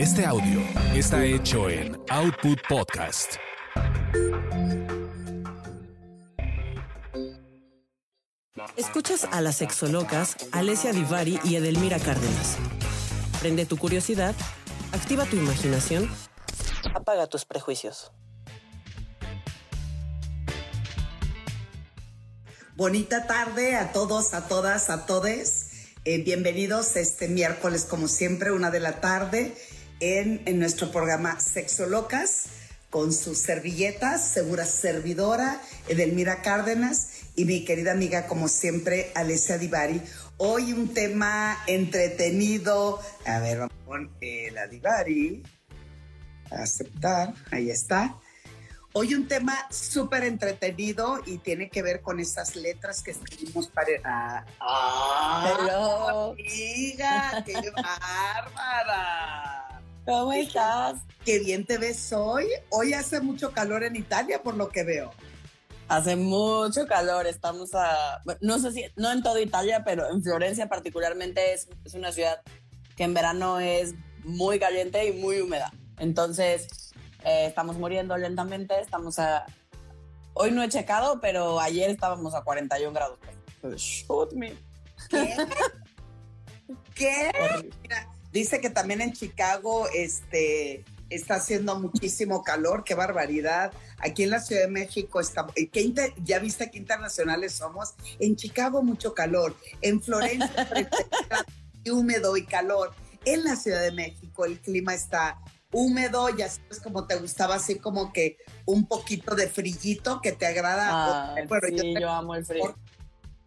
Este audio está hecho en Output Podcast. Escuchas a las sexolocas Alessia Divari y Edelmira Cárdenas. Prende tu curiosidad, activa tu imaginación, apaga tus prejuicios. Bonita tarde a todos, a todas, a todes. Eh, bienvenidos este miércoles, como siempre, una de la tarde, en, en nuestro programa Sexo Locas, con sus servilletas, segura servidora, Edelmira Cárdenas, y mi querida amiga, como siempre, Alessia Divari. Hoy un tema entretenido. A ver, vamos con eh, la Divari. Aceptar, ahí está. Hoy un tema súper entretenido y tiene que ver con esas letras que escribimos para... Ah, ah, amiga, qué bárbara. ¿Cómo estás? Qué bien te ves hoy. Hoy hace mucho calor en Italia, por lo que veo. Hace mucho calor, estamos a... No sé si, no en toda Italia, pero en Florencia particularmente es, es una ciudad que en verano es muy caliente y muy húmeda. Entonces, eh, estamos muriendo lentamente, estamos a... Hoy no he checado, pero ayer estábamos a 41 grados. Shoot me. ¿Qué? ¿Qué? Mira, dice que también en Chicago este, está haciendo muchísimo calor, qué barbaridad. Aquí en la Ciudad de México está, eh, ¿qué inter- ya viste qué internacionales somos. En Chicago mucho calor, en Florencia 30 grados, y húmedo y calor. En la Ciudad de México el clima está húmedo, ya sabes como te gustaba, así como que un poquito de frillito que te agrada. Ah, Bueno, sí, yo amo el frío.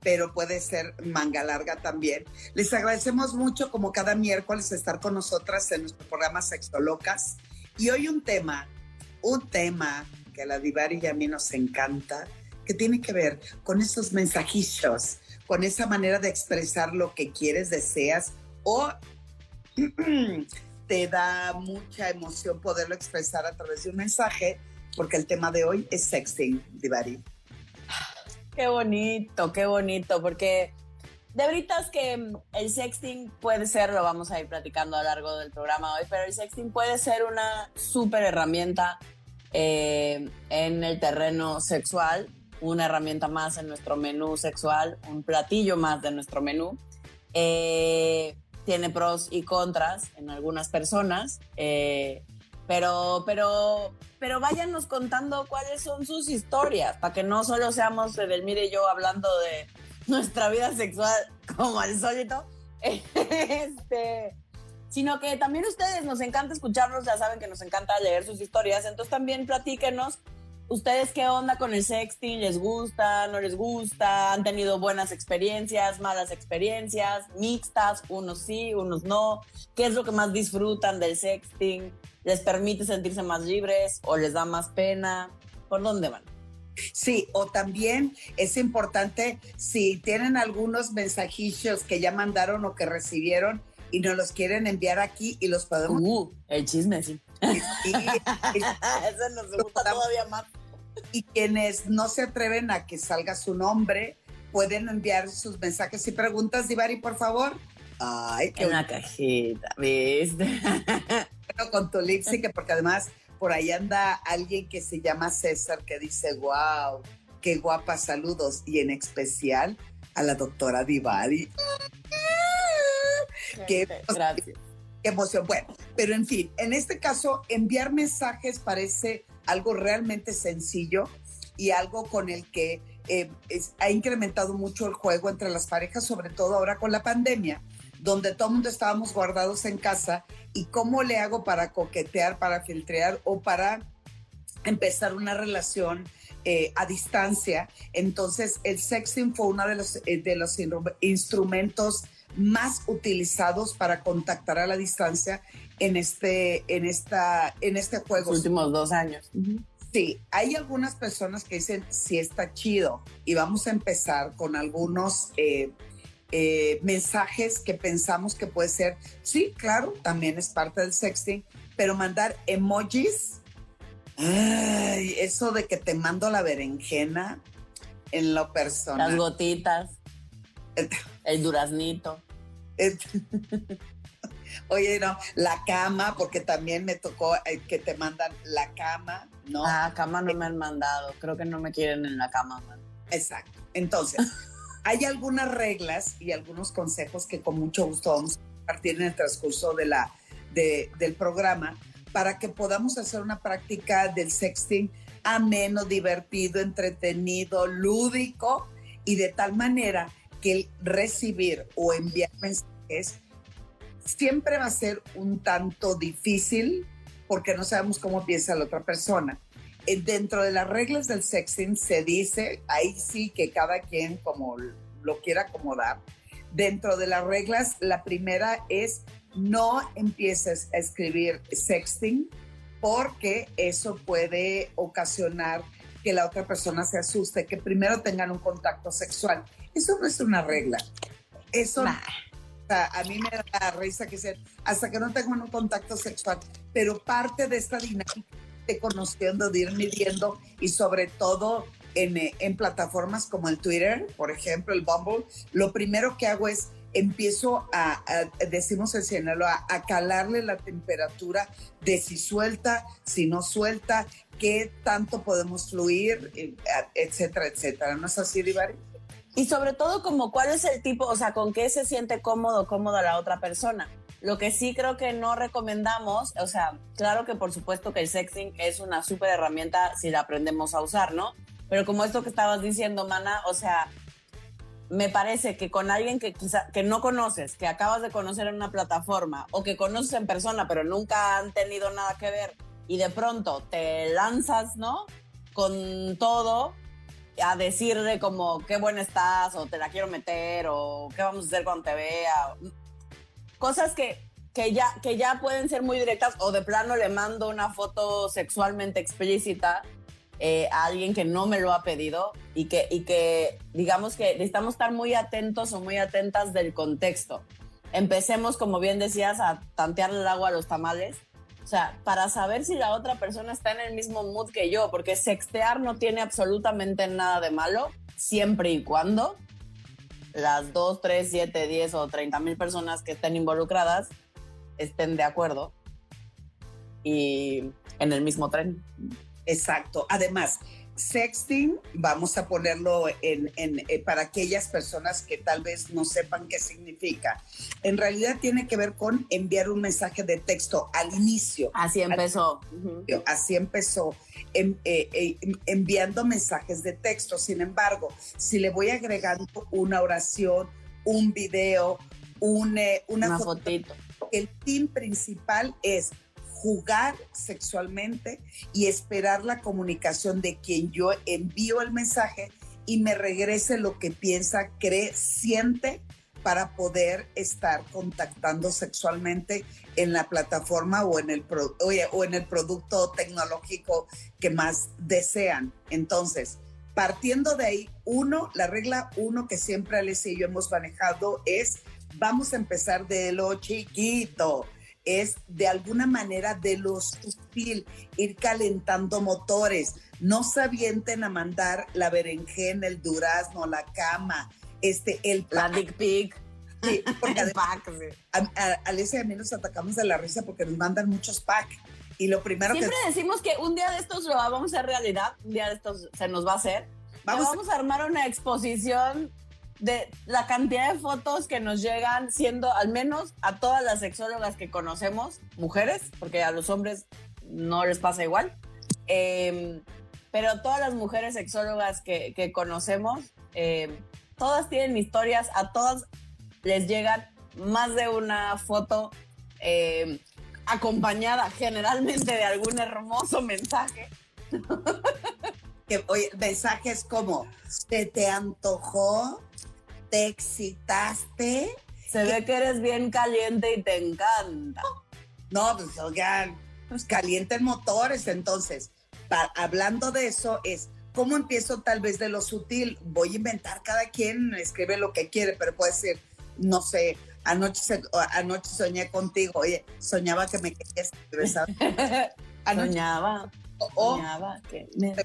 Pero puede ser manga larga también. Les agradecemos mucho, como cada miércoles, estar con nosotras en nuestro programa Sexo Locas. Y hoy un tema, un tema que a la Divari y a mí nos encanta, que tiene que ver con esos mensajillos, con esa manera de expresar lo que quieres, deseas o te da mucha emoción poderlo expresar a través de un mensaje, porque el tema de hoy es sexting, Divari. Qué bonito, qué bonito, porque de veritas que el sexting puede ser, lo vamos a ir platicando a lo largo del programa hoy, pero el sexting puede ser una súper herramienta eh, en el terreno sexual, una herramienta más en nuestro menú sexual, un platillo más de nuestro menú. Eh, tiene pros y contras en algunas personas, eh, pero, pero, pero váyanos contando cuáles son sus historias, para que no solo seamos Edelmira y yo hablando de nuestra vida sexual como al solito, este, sino que también ustedes nos encanta escucharlos, ya saben que nos encanta leer sus historias, entonces también platíquenos ustedes qué onda con el sexting, les gusta, no les gusta, han tenido buenas experiencias, malas experiencias, mixtas, unos sí, unos no, qué es lo que más disfrutan del sexting, les permite sentirse más libres o les da más pena, ¿por dónde van? Sí, o también es importante si tienen algunos mensajillos que ya mandaron o que recibieron y nos los quieren enviar aquí y los podemos Uh, el chisme, sí. y, Ese nos gusta todavía más. y quienes no se atreven a que salga su nombre pueden enviar sus mensajes y preguntas, Divari, por favor. Ay, qué En una cajita, ¿viste? con tu lipstick, porque además por ahí anda alguien que se llama César que dice, wow, qué guapa, saludos. Y en especial a la doctora Divari. Qué- Gracias. Qué emoción. Bueno, pero en fin, en este caso, enviar mensajes parece algo realmente sencillo y algo con el que eh, es- ha incrementado mucho el juego entre las parejas, sobre todo ahora con la pandemia, donde todo el mundo estábamos guardados en casa y cómo le hago para coquetear, para filtrear o para empezar una relación eh, a distancia. Entonces, el sexting fue uno de los, eh, de los instrumentos más utilizados para contactar a la distancia en este, en esta, en este juego. Los últimos dos años. Sí, hay algunas personas que dicen sí está chido y vamos a empezar con algunos eh, eh, mensajes que pensamos que puede ser, sí, claro, también es parte del sexting, pero mandar emojis, ay, eso de que te mando la berenjena en lo Las personal. gotitas, el duraznito. Oye, no, la cama, porque también me tocó eh, que te mandan la cama, ¿no? Ah, cama no me han mandado. Creo que no me quieren en la cama, man. Exacto. Entonces, hay algunas reglas y algunos consejos que con mucho gusto vamos a compartir en el transcurso de la, de, del programa para que podamos hacer una práctica del sexting ameno, divertido, entretenido, lúdico y de tal manera que el recibir o enviar mensajes siempre va a ser un tanto difícil porque no sabemos cómo piensa la otra persona. Eh, dentro de las reglas del sexting se dice, ahí sí que cada quien como lo quiera acomodar. Dentro de las reglas, la primera es no empieces a escribir sexting porque eso puede ocasionar que la otra persona se asuste, que primero tengan un contacto sexual. Eso no es una regla. Eso a mí me da risa que sea hasta que no tengan un contacto sexual, pero parte de esta dinámica conociendo, de ir midiendo y sobre todo en, en plataformas como el Twitter, por ejemplo, el Bumble, lo primero que hago es empiezo a, decimos el cielo, a, a, calarle la temperatura de si suelta, si no suelta, qué tanto podemos fluir, eh, etcétera, etcétera. ¿No es así, Divari? Y sobre todo, como cuál es el tipo, o sea, con qué se siente cómodo, cómoda la otra persona. Lo que sí creo que no recomendamos, o sea, claro que por supuesto que el sexting es una súper herramienta si la aprendemos a usar, ¿no? Pero como esto que estabas diciendo, Mana, o sea, me parece que con alguien que quizá que no conoces, que acabas de conocer en una plataforma o que conoces en persona pero nunca han tenido nada que ver y de pronto te lanzas, ¿no? Con todo a decirle como qué buena estás o te la quiero meter o qué vamos a hacer cuando te vea. Cosas que, que, ya, que ya pueden ser muy directas o de plano le mando una foto sexualmente explícita eh, a alguien que no me lo ha pedido y que, y que digamos que necesitamos estar muy atentos o muy atentas del contexto. Empecemos, como bien decías, a tantearle el agua a los tamales. O sea, para saber si la otra persona está en el mismo mood que yo, porque sextear no tiene absolutamente nada de malo, siempre y cuando las 2, 3, 7, 10 o 30 mil personas que estén involucradas estén de acuerdo y en el mismo tren. Exacto. Además, sexting, vamos a ponerlo en, eh, para aquellas personas que tal vez no sepan qué significa. En realidad tiene que ver con enviar un mensaje de texto al inicio. Así empezó. Así empezó. Eh, eh, enviando mensajes de texto. Sin embargo, si le voy agregando una oración, un video, una, una fotito. El team principal es jugar sexualmente y esperar la comunicación de quien yo envío el mensaje y me regrese lo que piensa, cree, siente para poder estar contactando sexualmente en la plataforma o en el, o en el producto tecnológico que más desean. Entonces, partiendo de ahí, uno, la regla uno que siempre Alicia y yo hemos manejado es, vamos a empezar de lo chiquito es de alguna manera de lo sutil, ir calentando motores. No se avienten a mandar la berenjena, el durazno, la cama, este, el La dick pic. Sí, porque el pack, a, Alicia y a mí nos atacamos de la risa porque nos mandan muchos packs. Y lo primero Siempre decimos que un día de estos lo vamos a hacer realidad, un día de estos se nos va a hacer. Vamos, vamos a armar una exposición de la cantidad de fotos que nos llegan siendo, al menos a todas las sexólogas que conocemos, mujeres, porque a los hombres no les pasa igual, em, pero todas las mujeres sexólogas que, conocemos, em, todas tienen historias, a todas les llegan más de una foto em, acompañada generalmente de algún hermoso mensaje. que, mensajes como, ¿se te antojó? Te excitaste. Se ve que eres bien caliente y te encanta. No, pues oigan, pues calienten motores. Entonces, hablando de eso, es cómo empiezo tal vez de lo sutil. Voy a inventar, cada quien escribe lo que quiere, pero puede ser, no sé, anoche, anoche soñé contigo. Oye, soñaba que me querías besar. soñaba. O, soñaba que me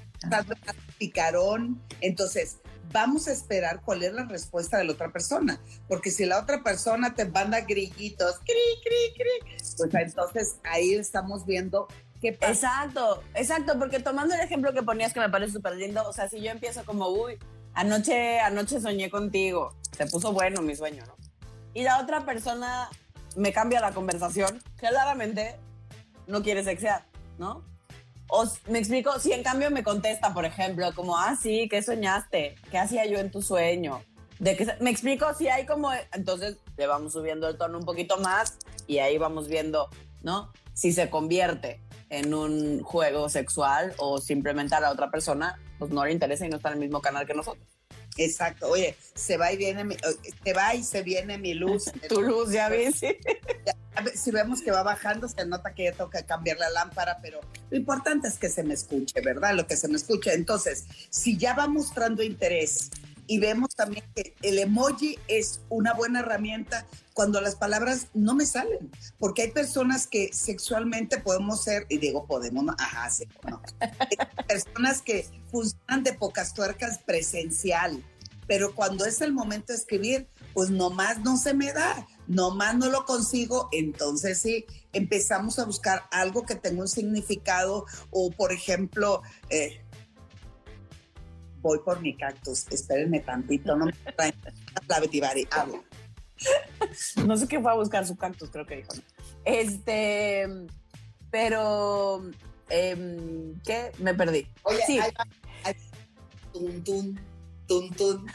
picarón. Entonces, vamos a esperar cuál es la respuesta de la otra persona, porque si la otra persona te manda grillitos, cri, cri, cri, pues entonces ahí estamos viendo qué pasa. Exacto, exacto, porque tomando el ejemplo que ponías que me parece súper lindo, o sea, si yo empiezo como, uy, anoche, anoche soñé contigo, se puso bueno mi sueño, ¿no? Y la otra persona me cambia la conversación, claramente no quiere sexear, ¿no? O me explico, si en cambio me contesta, por ejemplo, como, ah, sí, ¿qué soñaste? ¿Qué hacía yo en tu sueño? De que, me explico, si hay como, entonces le vamos subiendo el tono un poquito más y ahí vamos viendo, ¿no? Si se convierte en un juego sexual o simplemente a la otra persona, pues no le interesa y no está en el mismo canal que nosotros. Exacto, oye, se va y viene, mi, se va y se viene mi luz. tu luz, ya ves. Sí. Si vemos que va bajando, se nota que ya toca cambiar la lámpara, pero lo importante es que se me escuche, ¿verdad? Lo que se me escuche. Entonces, si ya va mostrando interés y vemos también que el emoji es una buena herramienta cuando las palabras no me salen, porque hay personas que sexualmente podemos ser, y digo podemos, no, ajá, sí, no. personas que funcionan de pocas tuercas presencial, pero cuando es el momento de escribir, pues nomás no se me da, nomás no lo consigo, entonces sí, empezamos a buscar algo que tenga un significado o, por ejemplo, eh, voy por mi cactus, espérenme tantito, no me traen la Betibari, habla. No sé qué fue a buscar su cactus, creo que dijo. Este, pero, em, ¿qué? Me perdí. Oye, sí. tun, tun, tun, tun.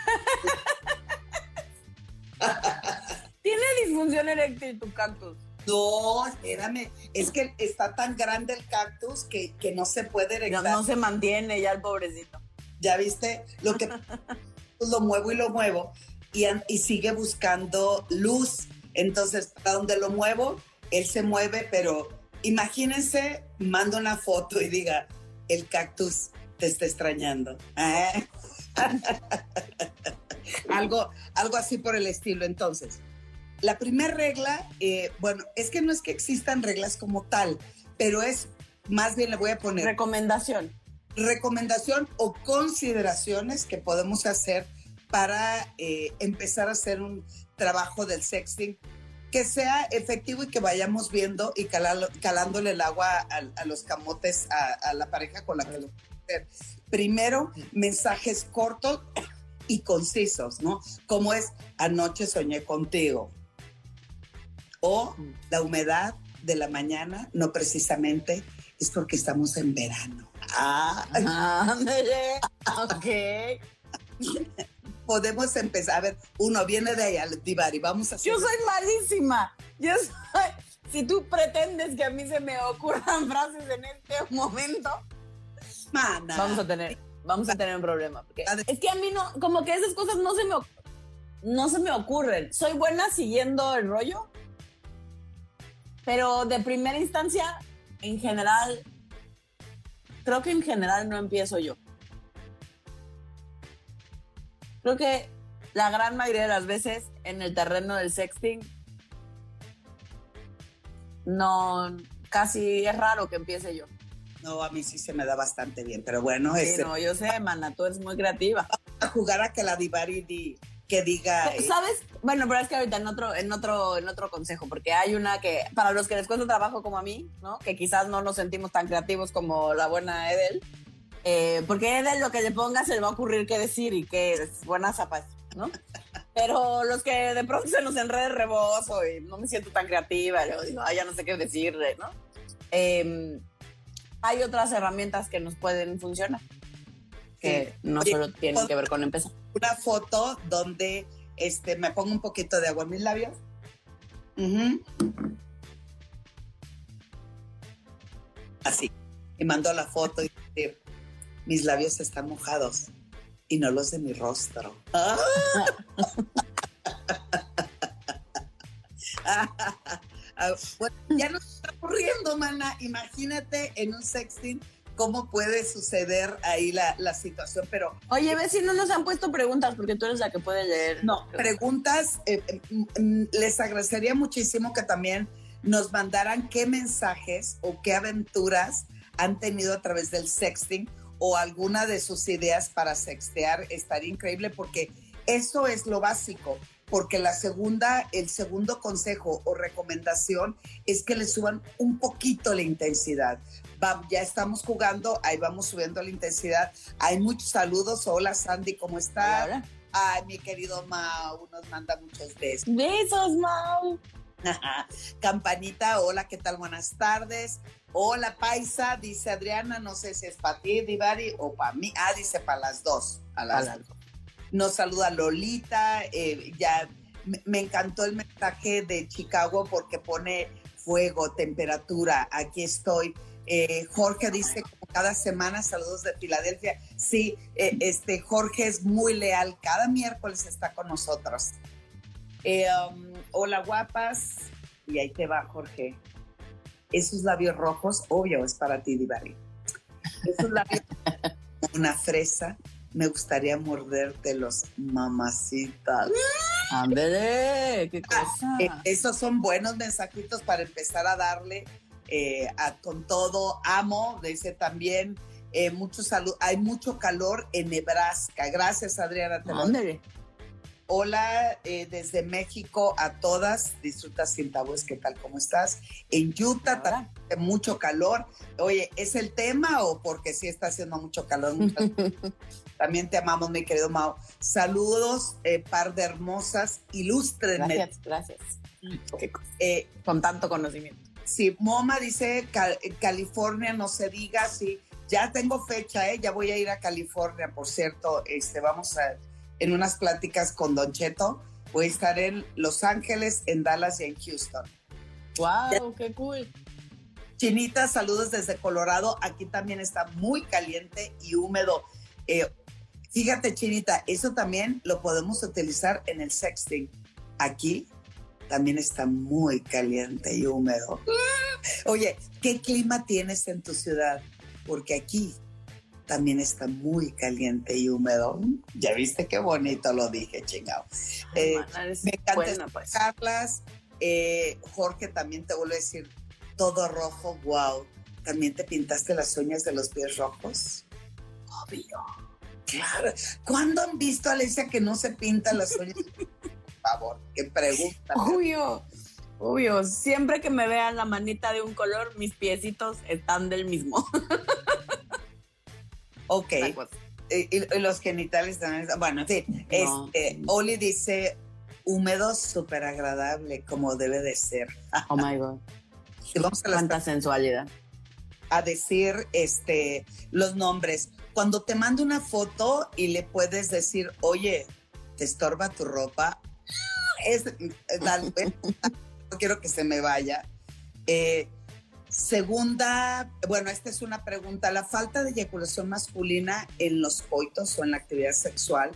¿Tiene disfunción eréctil tu cactus? No, espérame, es que está tan grande el cactus que, que no se puede erectar. No, no se mantiene ya el pobrecito ya viste lo que lo muevo y lo muevo y, y sigue buscando luz. Entonces, para donde lo muevo, él se mueve, pero imagínense, mando una foto y diga, el cactus te está extrañando. ¿eh? algo, algo así por el estilo. Entonces, la primera regla, eh, bueno, es que no es que existan reglas como tal, pero es, más bien le voy a poner... Recomendación recomendación o consideraciones que podemos hacer para eh, empezar a hacer un trabajo del sexting que sea efectivo y que vayamos viendo y calándole el agua a, los camotes a, la pareja con la que lo hacer. Primero, mensajes cortos y concisos, ¿no? Como es, anoche soñé contigo. O la humedad de la mañana, no precisamente, es porque estamos en verano. Ah, ok. Podemos empezar. A ver, uno viene de allá, Divari, vamos a hacer. Yo soy malísima. Yo soy. Si tú pretendes que a mí se me ocurran frases en este momento, Mana. vamos a tener, vamos a tener un problema. Porque es que a mí no, como que esas cosas no se me, no se me ocurren. Soy buena siguiendo el rollo, pero de primera instancia, en general, creo que en general no empiezo yo. Creo que la gran mayoría de las veces en el terreno del sexting, no, casi es raro que empiece yo. No, a mí sí se me da bastante bien, pero bueno. Sí, este no, yo sé, mana, tú eres muy creativa. A jugar a que la Divari que diga. ¿Sabes? Bueno, pero es que ahorita en otro, en otro, en otro consejo, porque hay una que, para los que les cuesta trabajo como a mí, ¿no? Que quizás no nos sentimos tan creativos como la buena Edel. Eh, porque Edel lo que le ponga se le va a ocurrir qué decir y que es buena zapas, ¿no? Pero los que de pronto se nos enreda el rebozo y no me siento tan creativa, yo digo, ya no sé qué decirle, ¿no? Em, hay otras herramientas que nos pueden funcionar, que no solo tienen que ver con empezar una foto donde este, me pongo un poquito de agua en mis labios. Así. Y mando la foto y decir, mis labios están mojados y no los de mi rostro. Ah, bueno, ya nos está ocurriendo, mana. Imagínate en un sexting cómo puede suceder ahí la, la situación, pero... Oye, ve si no nos han puesto preguntas, porque tú eres la que puede leer. No, preguntas, eh, eh, mm, les agradecería muchísimo que también nos mandaran qué mensajes o qué aventuras han tenido a través del sexting o alguna de sus ideas para sextear, estaría increíble porque eso es lo básico. Porque la segunda, el segundo consejo o recomendación es que le suban un poquito la intensidad. ya estamos jugando, ahí vamos subiendo la intensidad. Hay muchos saludos. Hola Sandy, ¿cómo estás? Ay, mi querido Mau, nos manda muchos besos. Besos, Mau. Campanita, hola, ¿qué tal? Buenas tardes. Hola, Paisa, dice Adriana, no sé si es para ti, Divari, o para mí. Ah, dice para las dos. A las Nos saluda Lolita, eh, ya me encantó el mensaje de Chicago porque pone fuego, temperatura, aquí estoy. Eh, Jorge dice como cada semana, saludos de Filadelfia. Sí, eh, este Jorge es muy leal, cada miércoles está con nosotros. Um, hola guapas, y ahí te va Jorge esos labios rojos, obvio, es para ti, Divari. Esos labios, una fresa, me gustaría mordértelos, mamacitas. ¡Ándale! ¡Qué ah, cosa! Eh, esos son buenos mensajitos para empezar a darle eh, con todo. Amo, dice también, eh, mucho salud. Hay mucho calor en Nebraska. Gracias, Adriana. Ándale. Hola eh, desde México a todas. Disfruta sin tabúes. ¿Qué tal? ¿Cómo estás? En Utah también mucho calor. Oye, ¿es el tema o porque sí está haciendo mucho calor? también te amamos, mi querido Mao. Saludos, eh, par de hermosas, ilustres. Gracias, gracias. Eh, Con tanto conocimiento. Sí, Moma dice California, no se diga, sí. Ya tengo fecha, ¿eh? Ya voy a ir a California, por cierto. Este, vamos a en unas pláticas con Don Cheto. Voy a estar en Los Ángeles, en Dallas y en Houston. ¡Wow! ¡Qué cool! Chinita, saludos desde Colorado. Aquí también está muy caliente y húmedo. Eh, fíjate, Chinita, eso también lo podemos utilizar en el sexting. Aquí también está muy caliente y húmedo. Oye, ¿qué clima tienes en tu ciudad? Porque aquí también está muy caliente y húmedo. Ya viste qué bonito lo dije, chingado. Eh, me encanta pues. Carlas. Eh, Jorge, también te vuelvo a decir, todo rojo, wow. ¿También te pintaste las uñas de los pies rojos? Obvio. Claro. ¿Cuándo han visto a Alicia que no se pinta las uñas? Por favor, qué pregunta. Obvio. Obvio, siempre que me vean la manita de un color, mis piecitos están del mismo. Ok. Y, los genitales también. Bueno, en fin. Este, Oli dice húmedo, súper agradable, como debe de ser. Oh my God. vamos a Cuánta sensualidad. A decir este, los nombres. Cuando te mando una foto y le puedes decir, oye, ¿te estorba tu ropa? Es, no quiero que se me vaya. Eh, Segunda, bueno, esta es una pregunta. La falta de eyaculación masculina en los coitos o en la actividad sexual,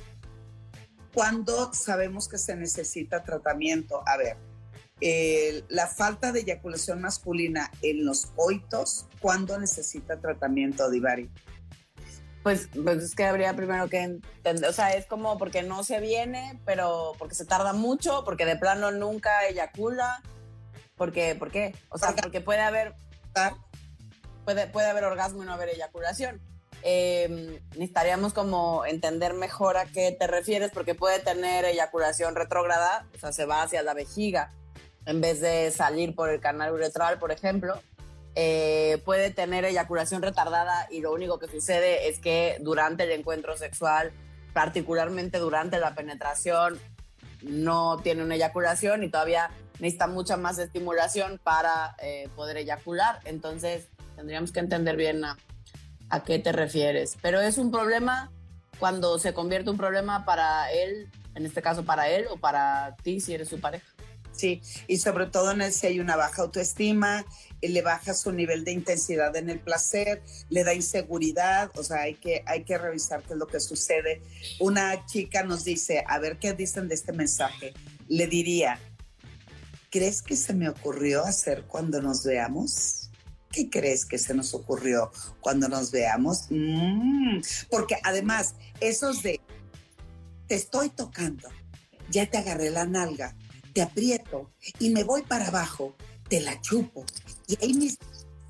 ¿cuándo sabemos que se necesita tratamiento? A ver, la falta de eyaculación masculina en los coitos, ¿cuándo necesita tratamiento, Divari? Pues, pues es que habría primero que entender, o sea, es como porque no se viene, pero porque se tarda mucho, porque de plano nunca eyacula, porque, ¿por qué? O sea, porque puede haber puede, puede haber orgasmo y no haber eyaculación. Em, necesitaríamos como entender mejor a qué te refieres, porque puede tener eyaculación retrógrada, o sea, se va hacia la vejiga en vez de salir por el canal uretral, por ejemplo. Eh, puede tener eyaculación retardada y lo único que sucede es que durante el encuentro sexual, particularmente durante la penetración, no tiene una eyaculación y todavía necesita mucha más estimulación para eh, poder eyacular. Entonces, tendríamos que entender bien a, a, qué te refieres. Pero es un problema cuando se convierte un problema para él, en este caso para él o para ti si eres su pareja. Sí, y sobre todo en el si hay una baja autoestima, le baja su nivel de intensidad en el placer, le da inseguridad, o sea, hay que, hay que revisar qué es lo que sucede. Una chica nos dice, a ver qué dicen de este mensaje. Le diría, ¿crees que se me ocurrió hacer cuando nos veamos? ¿Qué crees que se nos ocurrió cuando nos veamos? Mm, porque además, esos de, te estoy tocando, ya te agarré la nalga, te aprieto y me voy para abajo, te la chupo y ahí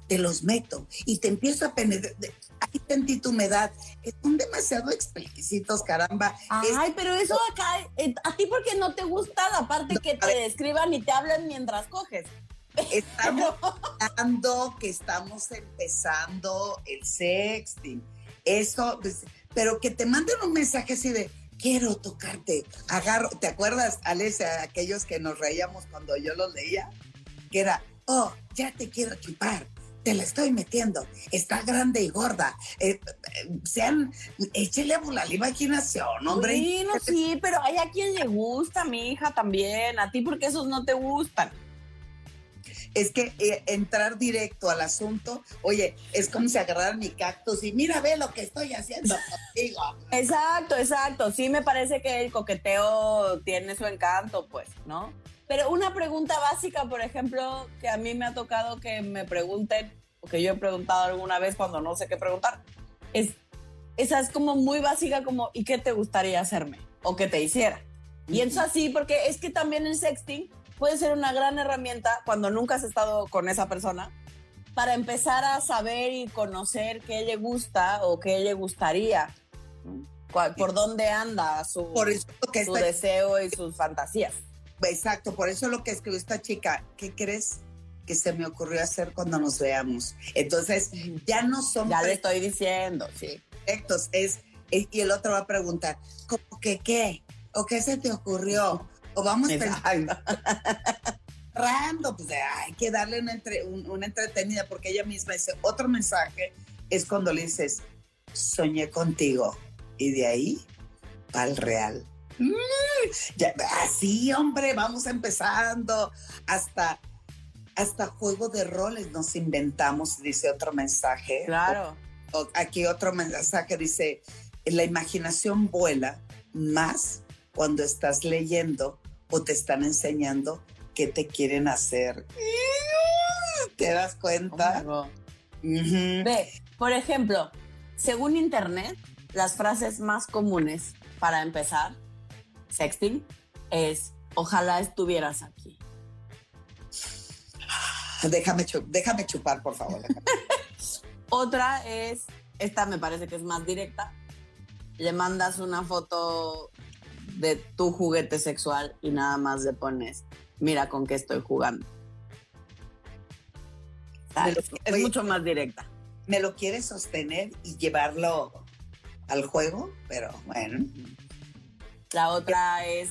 te los meto y te empiezo a penetrar. Ay, sentí tu humedad. Son demasiado explícitos, caramba. Ay, pero eso acá, eh, ¿a ti por qué no te gusta la parte que te describan y te hablan mientras coges? Estamos hablando que estamos empezando el sexting. Eso, pues, pero que te manden un mensaje así de, quiero tocarte, agarro. ¿Te acuerdas, Alesia, aquellos que nos reíamos cuando yo los leía? Que era, oh, ya te quiero chupar, te la estoy metiendo, está grande y gorda. Eh, eh, sean, échele a la imaginación, hombre. Sí, no, sí, pero hay a quien le gusta, mi hija también, a ti porque esos no te gustan es que eh, entrar directo al asunto, oye, es como si agarraran mi cactus y mira, ve lo que estoy haciendo contigo. Exacto, exacto. Sí me parece que el coqueteo tiene su encanto, pues, ¿no? Pero una pregunta básica, por ejemplo, que a mí me ha tocado que me pregunten, o que yo he preguntado alguna vez cuando no sé qué preguntar, es, esa es como muy básica como, ¿y qué te gustaría hacerme? O que te hiciera. Y eso así, porque es que también el sexting puede ser una gran herramienta cuando nunca has estado con esa persona para empezar a saber y conocer qué le gusta o qué le gustaría, por dónde anda su, su deseo y sus fantasías. Exacto, por eso lo que escribió esta chica, ¿qué crees? que se me ocurrió hacer cuando nos veamos. Entonces, ya no son... Ya le estoy diciendo, sí. Perfectos, es, y el otro va a preguntar, ¿cómo que qué? ¿O qué se te ocurrió? O vamos pensando. pues hay que darle una, una entretenida porque ella misma dice, otro mensaje es cuando le dices, soñé contigo. Y de ahí al real. Mm, así, hombre, vamos empezando. Hasta, hasta juego de roles nos inventamos, dice otro mensaje. Claro. aquí otro mensaje dice, la imaginación vuela más cuando estás leyendo o te están enseñando qué te quieren hacer. ¿Te das cuenta? Ve, por ejemplo, según Internet, las frases más comunes para empezar sexting es ojalá estuvieras aquí. Déjame, déjame chupar, por favor. Otra es, esta me parece que es más directa, le mandas una foto de tu juguete sexual y nada más le pones, mira con qué estoy jugando. es mucho más directa. Me lo quieres sostener y llevarlo al juego, pero bueno. La otra es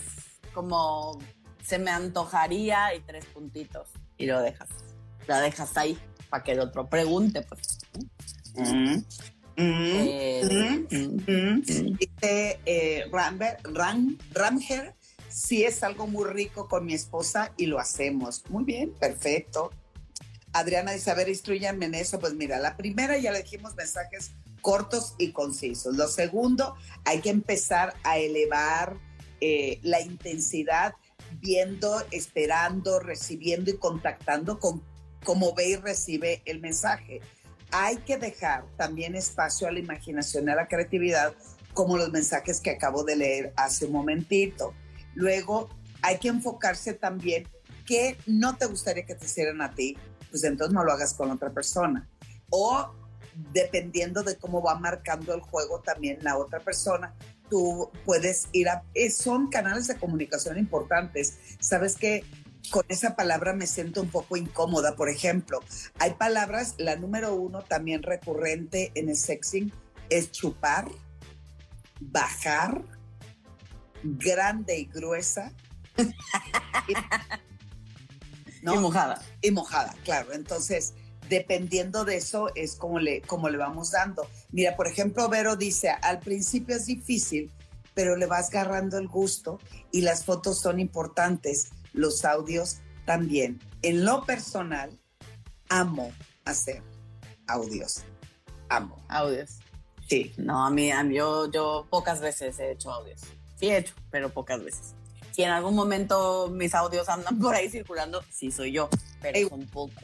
como se me antojaría y tres puntitos y lo dejas. La dejas ahí para que el otro pregunte, pues. Mm. Dice eh, Ramger, sí es algo muy rico con mi esposa y lo hacemos. Muy bien, perfecto. Adriana dice, a ver, instruyanme en eso. Pues mira, la primera ya le dijimos mensajes cortos y concisos. Lo segundo, hay que empezar a elevar eh, la intensidad viendo, esperando, recibiendo y contactando con cómo ve y recibe el mensaje hay que dejar también espacio a la imaginación y a la creatividad, como los mensajes que acabo de leer hace un momentito. Luego, hay que enfocarse también que no te gustaría que te hicieran a ti, pues entonces no lo hagas con otra persona. O dependiendo de cómo va marcando el juego también la otra persona, tú puedes ir a... Son canales de comunicación importantes. Sabes que con esa palabra me siento un poco incómoda. Por ejemplo, hay palabras, la número uno también recurrente en el sexing es chupar, bajar, grande y gruesa. y, mojada. Y mojada, claro. Entonces, dependiendo de eso es como le, como le vamos dando. Mira, por ejemplo, Vero dice, al principio es difícil, pero le vas agarrando el gusto y las fotos son importantes los audios también. En lo personal, amo hacer audios. Amo. Audios. Sí. No, a mí, yo, yo pocas veces he hecho audios. Sí he hecho, pero pocas veces. Si en algún momento mis audios andan por ahí circulando, sí soy yo, pero son pocos.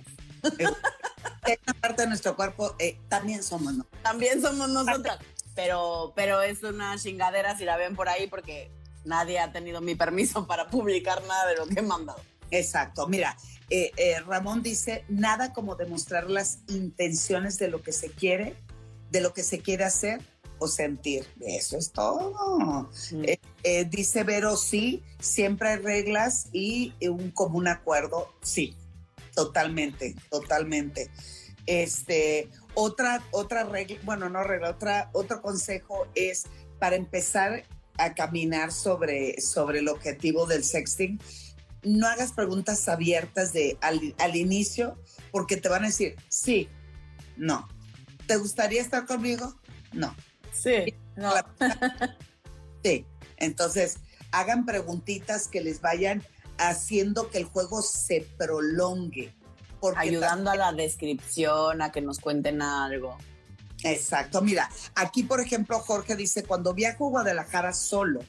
Esta parte de nuestro cuerpo eh, también somos ¿no? También somos nosotras. Pero, pero es una chingadera si la ven por ahí porque nadie ha tenido mi permiso para publicar nada de lo que he mandado. Exacto. Mira, eh, eh, Ramón dice, nada como demostrar las intenciones de lo que se quiere de lo que se quiere hacer o sentir. Eso es todo. Eh, eh, dice Vero, sí, siempre hay reglas y un común acuerdo, sí, totalmente, totalmente. Este, otra, otra regla, bueno, no regla, otra, otro consejo es para empezar a caminar sobre, sobre el objetivo del sexting, no hagas preguntas abiertas de al, al inicio, porque te van a decir, sí, no. ¿Te gustaría estar conmigo? No. Sí, no. Sí. Entonces, hagan preguntitas que les vayan haciendo que el juego se prolongue. Ayudando a la descripción, a que nos cuenten algo. Exacto. Mira, aquí, por ejemplo, Jorge dice, cuando viajo a Guadalajara solo,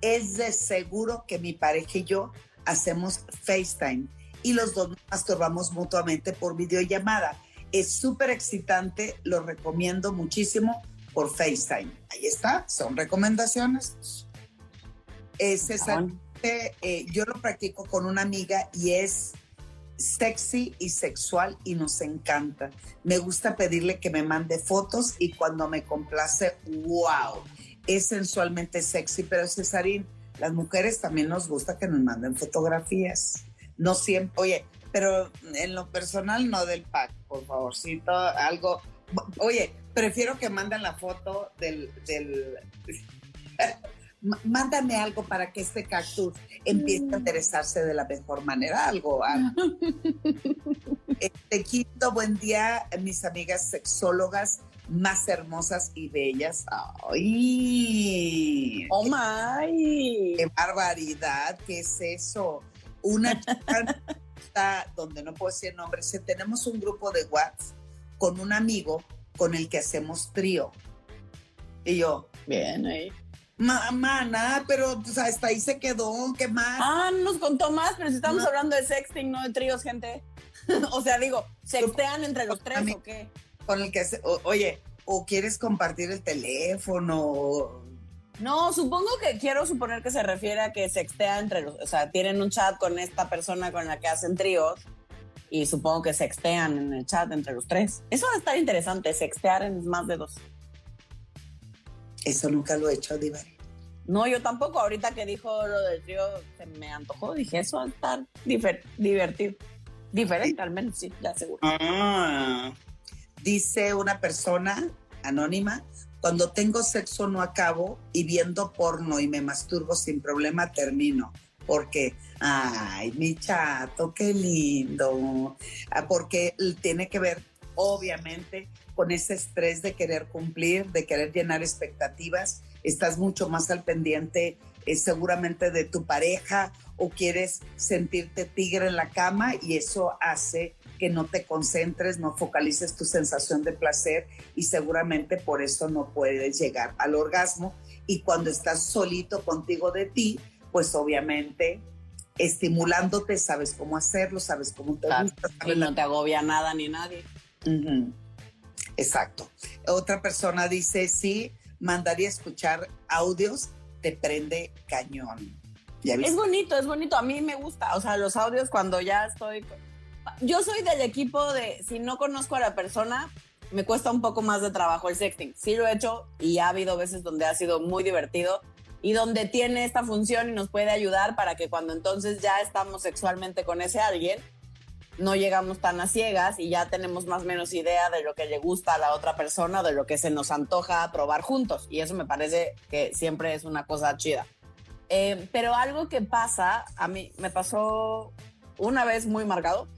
es de seguro que mi pareja y yo hacemos FaceTime y los dos nos masturbamos mutuamente por videollamada. Es súper excitante, lo recomiendo muchísimo por FaceTime. Ahí está, son recomendaciones. Es eh, yo lo practico con una amiga y es sexy y sexual y nos encanta. Me gusta pedirle que me mande fotos y cuando me complace, wow, es sensualmente sexy, pero Cesarín, las mujeres también nos gusta que nos manden fotografías. No siempre, oye, pero en lo personal no del pack, por favorcito, algo. Oye, prefiero que manden la foto del, del mándame algo para que este cactus empiece a mm. interesarse de la mejor manera, algo. Te quito, buen día, mis amigas sexólogas más hermosas y bellas. ¡Ay! ¡Oh, my! ¡Qué barbaridad! ¿Qué es eso? Una chica donde no puedo decir nombre. Tenemos un grupo de WhatsApp con un amigo con el que hacemos trío. Y yo, bien, ahí. Mamá, nada, pero hasta ahí se quedó, ¿qué más? Ah, nos contó más, pero si estamos hablando de sexting, no de tríos, gente. o sea, digo, ¿sextean entre los tres o qué? Con el que, oye, o quieres compartir el teléfono. No, supongo que quiero suponer que se refiere a que sextea entre los, o sea, tienen un chat con esta persona con la que hacen tríos y supongo que sextean en el chat entre los tres. Eso va a estar interesante, sextear en más de dos. Eso nunca lo he hecho, Diva. No, yo tampoco. Ahorita que dijo lo del trío, se me antojó. Dije, eso va a estar divertido. Diferente, al menos, sí, ya seguro. Ah, dice una persona anónima, cuando tengo sexo no acabo y viendo porno y me masturbo sin problema termino. Porque, ay, mi chato, qué lindo. Ah, porque tiene que ver, obviamente, con ese estrés de querer cumplir, de querer llenar expectativas, estás mucho más al pendiente eh, seguramente de tu pareja o quieres sentirte tigre en la cama y eso hace que no te concentres, no focalices tu sensación de placer y seguramente por eso no puedes llegar al orgasmo. Y cuando estás solito contigo de ti, pues obviamente estimulándote, sabes cómo hacerlo, sabes cómo te gusta. y no te agobia nada ni nadie. Exacto. Otra persona dice, sí, mandaría escuchar audios, te prende cañón. es bonito, es bonito. A mí me gusta. O sea, los audios cuando ya estoy... Yo soy del equipo de, si no conozco a la persona, me cuesta un poco más de trabajo el sexting. Sí lo he hecho y ha habido veces donde ha sido muy divertido y donde tiene esta función y nos puede ayudar para que cuando entonces ya estamos sexualmente con ese alguien, no llegamos tan a ciegas y ya tenemos más o menos idea de lo que le gusta a la otra persona, de lo que se nos antoja probar juntos. Y eso me parece que siempre es una cosa chida. Eh, pero algo que pasa, a mí me pasó una vez muy marcado,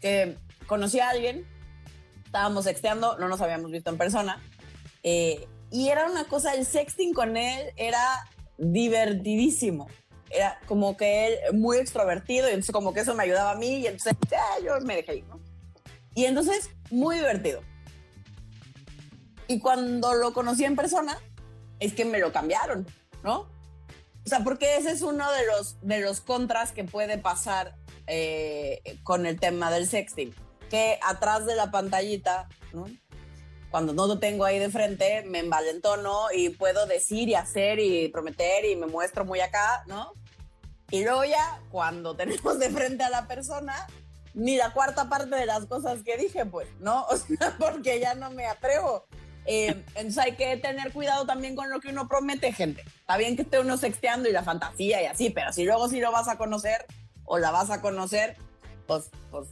que conocí a alguien, estábamos sexteando, no nos habíamos visto en persona, eh, y era una cosa, el sexting con él era divertidísimo era como que él muy extrovertido y entonces como que eso me ayudaba a mí y entonces ah, yo me dejé ir, ¿no? Y entonces, muy divertido. Y cuando lo conocí en persona, es que me lo cambiaron, ¿no? O sea, porque ese es uno de los, de los contras que puede pasar eh, con el tema del sexting, que atrás de la pantallita, ¿no? cuando no lo tengo ahí de frente, me envalentono y puedo decir y hacer y prometer y me muestro muy acá, ¿no? Y luego ya, cuando tenemos de frente a la persona, ni la cuarta parte de las cosas que dije, pues, ¿no? O sea, porque ya no me atrevo. Eh, entonces hay que tener cuidado también con lo que uno promete, gente. Está bien que esté uno sexteando y la fantasía y así, pero si luego sí lo vas a conocer o la vas a conocer, pues, pues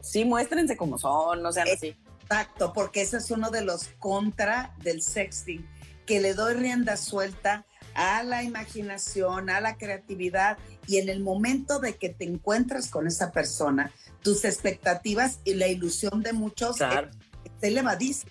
sí muéstrense como son, no sean así. Exacto, porque ese es uno de los contra del sexting, que le doy rienda suelta a la imaginación, a la creatividad y en el momento de que te encuentras con esa persona, tus expectativas y la ilusión de muchos Claro. elevadísimo.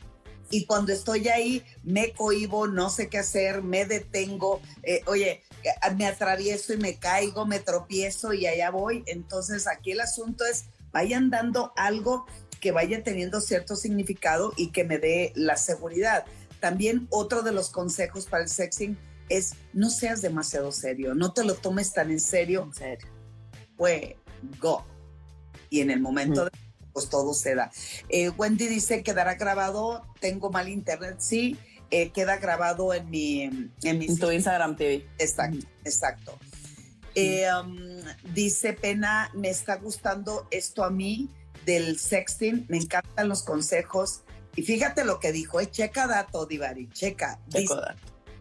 Y cuando estoy ahí, me cohibo, no sé qué hacer, me detengo, eh, oye, eh, me atravieso y me caigo, me tropiezo y allá voy. Entonces aquí el asunto es, vayan dando algo que vaya teniendo cierto significado y que me dé la seguridad. También otro de los consejos para el sexing es no seas demasiado serio, no te lo tomes tan en serio, En serio. pues go. Y en el momento de pues todo se da. Eh, Wendy dice, quedará grabado, tengo mal internet, sí, eh, queda grabado en mi... En mi En tu Instagram TV. Exacto, exacto. Eh, um, dice Pena, me está gustando esto a mí del sexting, me encantan los consejos. Y fíjate lo que dijo, eh, checa dato, Divari, checa. Dice, Checo.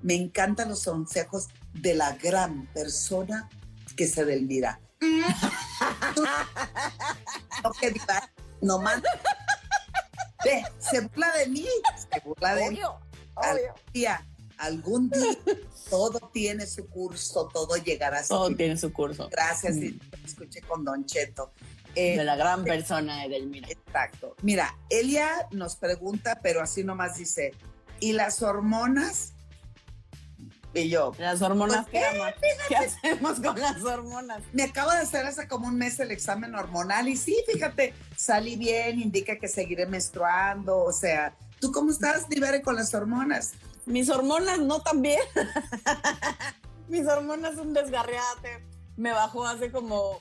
Me encantan los consejos de la gran persona que se delmira. no, que Divari, no más. Ve, se burla de mí, se burla de mí. Obvio, Al- día, algún día, todo tiene su curso, todo llegará a su Todo fin. tiene su curso. Gracias, Mm. y escuché con Don Cheto. Eh, De la gran persona Edelmira. Exacto. Mira, Elia nos pregunta, pero así nomás dice, ¿y las hormonas? Y yo, Las hormonas, Pues, ¿qué, hacemos con las hormonas? me acabo de hacer hace como un mes el examen hormonal y sí, fíjate, salí bien, indica que seguiré menstruando, o sea, ¿tú cómo estás, Nivere, con las hormonas? Mis hormonas no tan bien. Mis hormonas un desgarriate. Me bajó hace como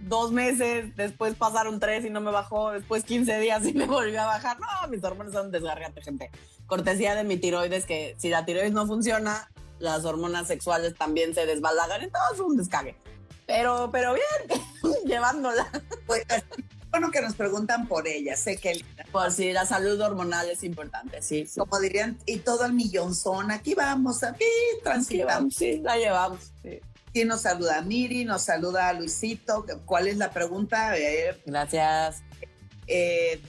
dos meses, después pasaron tres y no me bajó, después 15 días y me volvió a bajar. No, mis hormonas son desgarriate, gente. Cortesía de mi tiroides, que si la tiroides no funciona, las hormonas sexuales también se desbalagan, entonces es un descague. Pero, pero bien, llevándola. Pues, bueno que nos preguntan por ella, sé que Por si la salud hormonal es importante, sí. sí. como dirían, y todo al millonzón, aquí vamos, aquí transitamos. sí, la llevamos. sí. Sí, nos saluda Miri, nos saluda Luisito. ¿Cuál es la pregunta? Eh, Gracias. eh,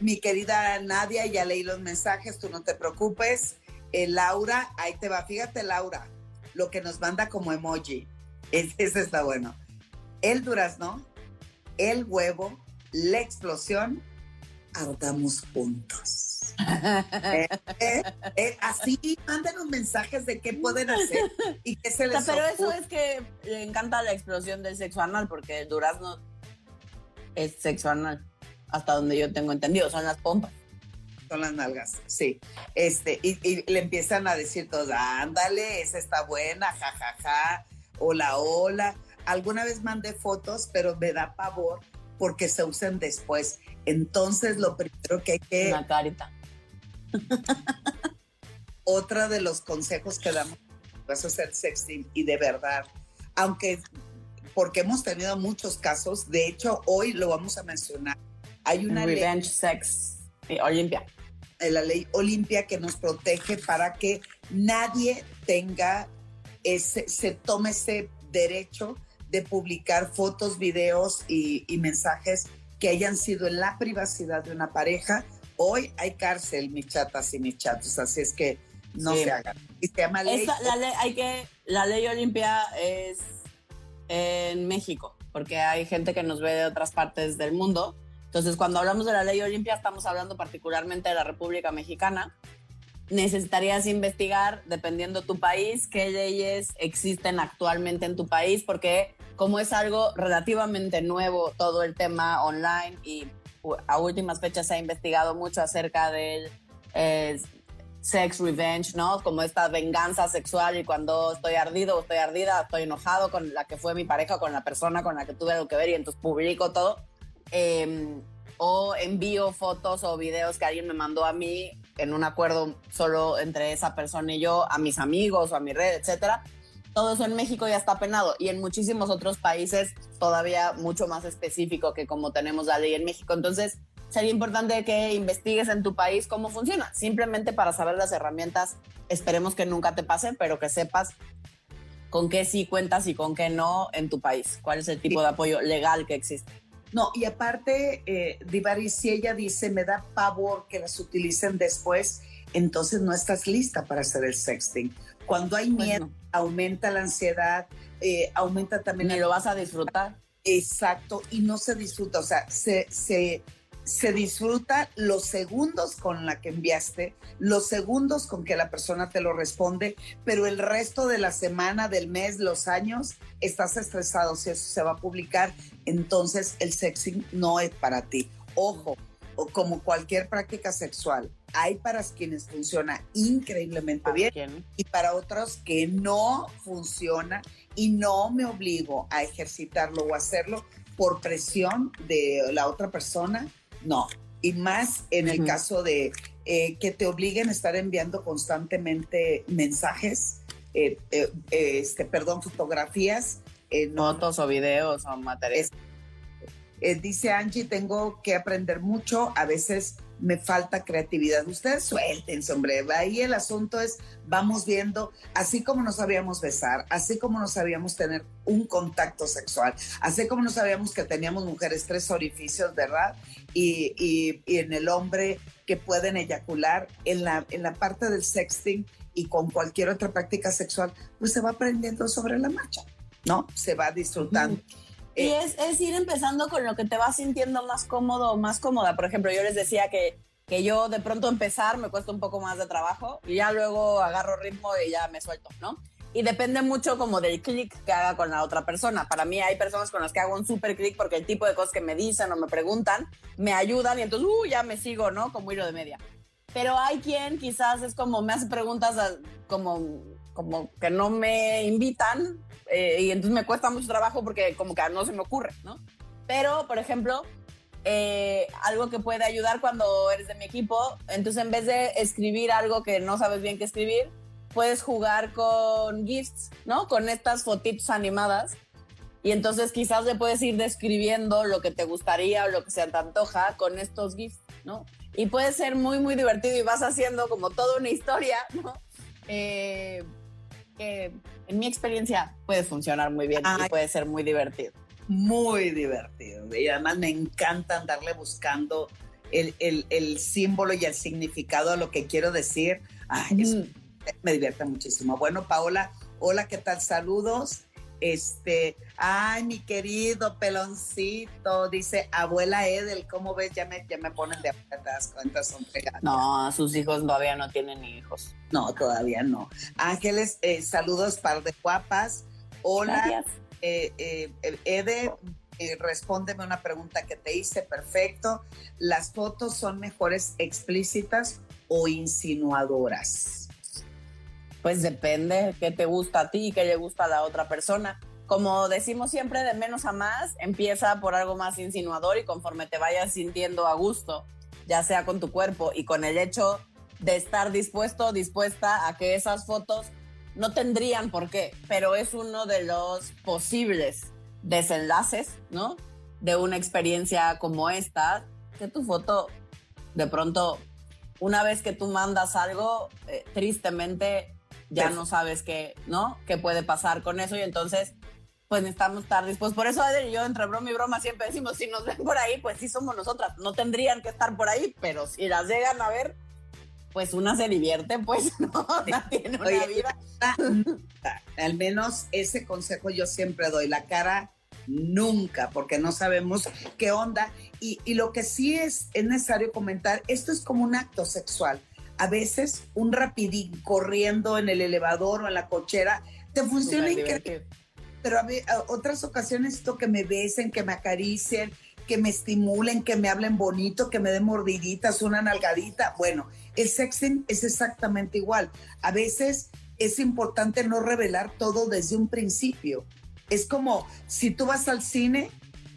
mi querida Nadia, ya leí los mensajes, tú no te preocupes. Eh, Laura, ahí te va. Fíjate, Laura, lo que nos manda como emoji. Es- Ese está bueno. El durazno, el huevo, la explosión, ardamos juntos. Eh, eh, eh, así, mándenos mensajes de qué pueden hacer y qué se O sea, les pero eso es que le encanta la explosión del sexo anal, porque el durazno es sexo anal, hasta donde yo tengo entendido, son las pompas. Son las nalgas, sí. Este, y, y le empiezan a decir todos, ándale, esa está buena, jajaja, ja, ja, hola, hola. Alguna vez mandé fotos, pero me da pavor porque se usen después. Entonces, lo primero que hay que, Una carita. otra de los consejos que damos, vas a hacer sexting y de verdad, aunque, porque hemos tenido muchos casos, de hecho, hoy lo vamos a mencionar. Hay una ley Revenge sex. Sí, Olimpia. de la ley Olimpia que nos protege para que nadie tenga ese, se tome ese derecho de publicar fotos, videos y, y mensajes que hayan sido en la privacidad de una pareja. Hoy hay cárcel, mis chatas y mis chatos, así es que no Sí. se hagan. Y se llama ley. Esta- la ley, hay que, la ley Olimpia es en México, porque hay gente que nos ve de otras partes del mundo. Entonces, cuando hablamos de la ley Olimpia, estamos hablando particularmente de la República Mexicana. Necesitarías investigar, dependiendo tu país, qué leyes existen actualmente en tu país, porque como es algo relativamente nuevo todo el tema online y a últimas fechas se ha investigado mucho acerca del eh, sex revenge, ¿no? Como esta venganza sexual y cuando estoy ardido o estoy ardida, estoy enojado con la que fue mi pareja, con la persona con la que tuve algo que ver y entonces publico todo. Eh, o envío fotos o videos que alguien me mandó a mí en un acuerdo solo entre esa persona y yo, a mis amigos o a mi red, etcétera. Todo eso en México ya está penado y en muchísimos otros países todavía mucho más específico que como tenemos la ley en México. Entonces, sería importante que investigues en tu país cómo funciona, simplemente para saber las herramientas. Esperemos que nunca te pase, pero que sepas con qué sí cuentas y con qué no en tu país. ¿Cuál es el tipo de apoyo legal que existe? No, y aparte, eh, Divari, si ella dice, me da pavor que las utilicen después, entonces no estás lista para hacer el sexting. Cuando hay pues miedo, aumenta la ansiedad, eh, aumenta también... Ni lo vas a disfrutar. Exacto, y no se disfruta, o sea, se, se, se disfruta los segundos con la que enviaste, los segundos con que la persona te lo responde, pero el resto de la semana, del mes, los años, estás estresado si eso se va a publicar, entonces el sexing no es para ti. Ojo, como cualquier práctica sexual, hay para quienes funciona increíblemente bien y para otros que no funciona y no me obligo a ejercitarlo o hacerlo por presión de la otra persona, no. Y más en el caso de eh, que te obliguen a estar enviando constantemente mensajes, eh, eh, este, perdón, fotografías. Fotos o videos o materiales. dice Angie, tengo que aprender mucho, a veces me falta creatividad. Ustedes suéltense, hombre. Ahí el asunto es, vamos viendo, así como no sabíamos besar, así como no sabíamos tener un contacto sexual, así como no sabíamos que teníamos mujeres tres orificios, ¿verdad? Y, en el hombre que pueden eyacular, en la, en la parte del sexting y con cualquier otra práctica sexual, pues se va aprendiendo sobre la marcha, ¿no? Se va disfrutando. Y eh, es, es, ir empezando con lo que te vas sintiendo más cómodo o más cómoda. Por ejemplo, yo les decía que, que yo de pronto empezar me cuesta un poco más de trabajo y ya luego agarro ritmo y ya me suelto, ¿no? Y depende mucho como del clic que haga con la otra persona. Para mí hay personas con las que hago un súper clic porque el tipo de cosas que me dicen o me preguntan me ayudan y entonces, uh, ya me sigo, ¿no? Como hilo de media. Pero hay quien quizás es como me hace preguntas como, como que no me invitan eh, y entonces me cuesta mucho trabajo porque como que no se me ocurre, ¿no? Pero, por ejemplo, eh, algo que puede ayudar cuando eres de mi equipo, entonces en vez de escribir algo que no sabes bien qué escribir, puedes jugar con gifts, ¿no? Con estas fotitos animadas. Y entonces quizás le puedes ir describiendo lo que te gustaría o lo que se te antoja con estos gifs, ¿no? Y puede ser muy, muy divertido y vas haciendo como toda una historia, ¿no? Eh, que en mi experiencia puede funcionar muy bien y puede ser muy divertido. Muy divertido. Y además me encanta andarle buscando el, el, símbolo y el significado a lo que quiero decir. me divierte muchísimo. Bueno, Paola, hola, ¿qué tal? Saludos. Este, ay, mi querido peloncito, dice abuela Edel, ¿cómo ves? Ya me, ya me ponen de atrás, cuentas son pegadas. No, sus hijos todavía no tienen hijos. No, todavía no. Ángeles, eh, saludos, par de guapas. Hola, eh, eh, Ede, respóndeme una pregunta que te hice, perfecto. ¿Las fotos son mejores explícitas o insinuadoras? Pues depende qué te gusta a ti y qué le gusta a la otra persona. Como decimos siempre, de menos a más, empieza por algo más insinuador y conforme te vayas sintiendo a gusto, ya sea con tu cuerpo y con el hecho de estar dispuesto, dispuesta a que esas fotos no tendrían por qué, pero es uno de los posibles desenlaces, ¿no? De una experiencia como esta, que tu foto de pronto, una vez que tú mandas algo, eh, tristemente ya no sabes qué, ¿no? ¿Qué puede pasar con eso? Y entonces, pues necesitamos estar dispuestos. Por eso Adel y yo, entre broma y broma, siempre decimos, si nos ven por ahí, pues sí somos nosotras. No tendrían que estar por ahí, pero si las llegan a ver, pues una se divierte, pues no, tiene una vida. Al menos ese consejo yo siempre doy, la cara nunca, porque no sabemos qué onda. Y, y lo que sí es, es necesario comentar, esto es como un acto sexual a veces un rapidín corriendo en el elevador o en la cochera te funciona increíble. Pero a, otras ocasiones esto que me besen, que me acaricien, que me estimulen, que me hablen bonito, que me den mordiditas, una nalgadita. Bueno, el sexting es exactamente igual. A veces es importante no revelar todo desde un principio. Es como si tú vas al cine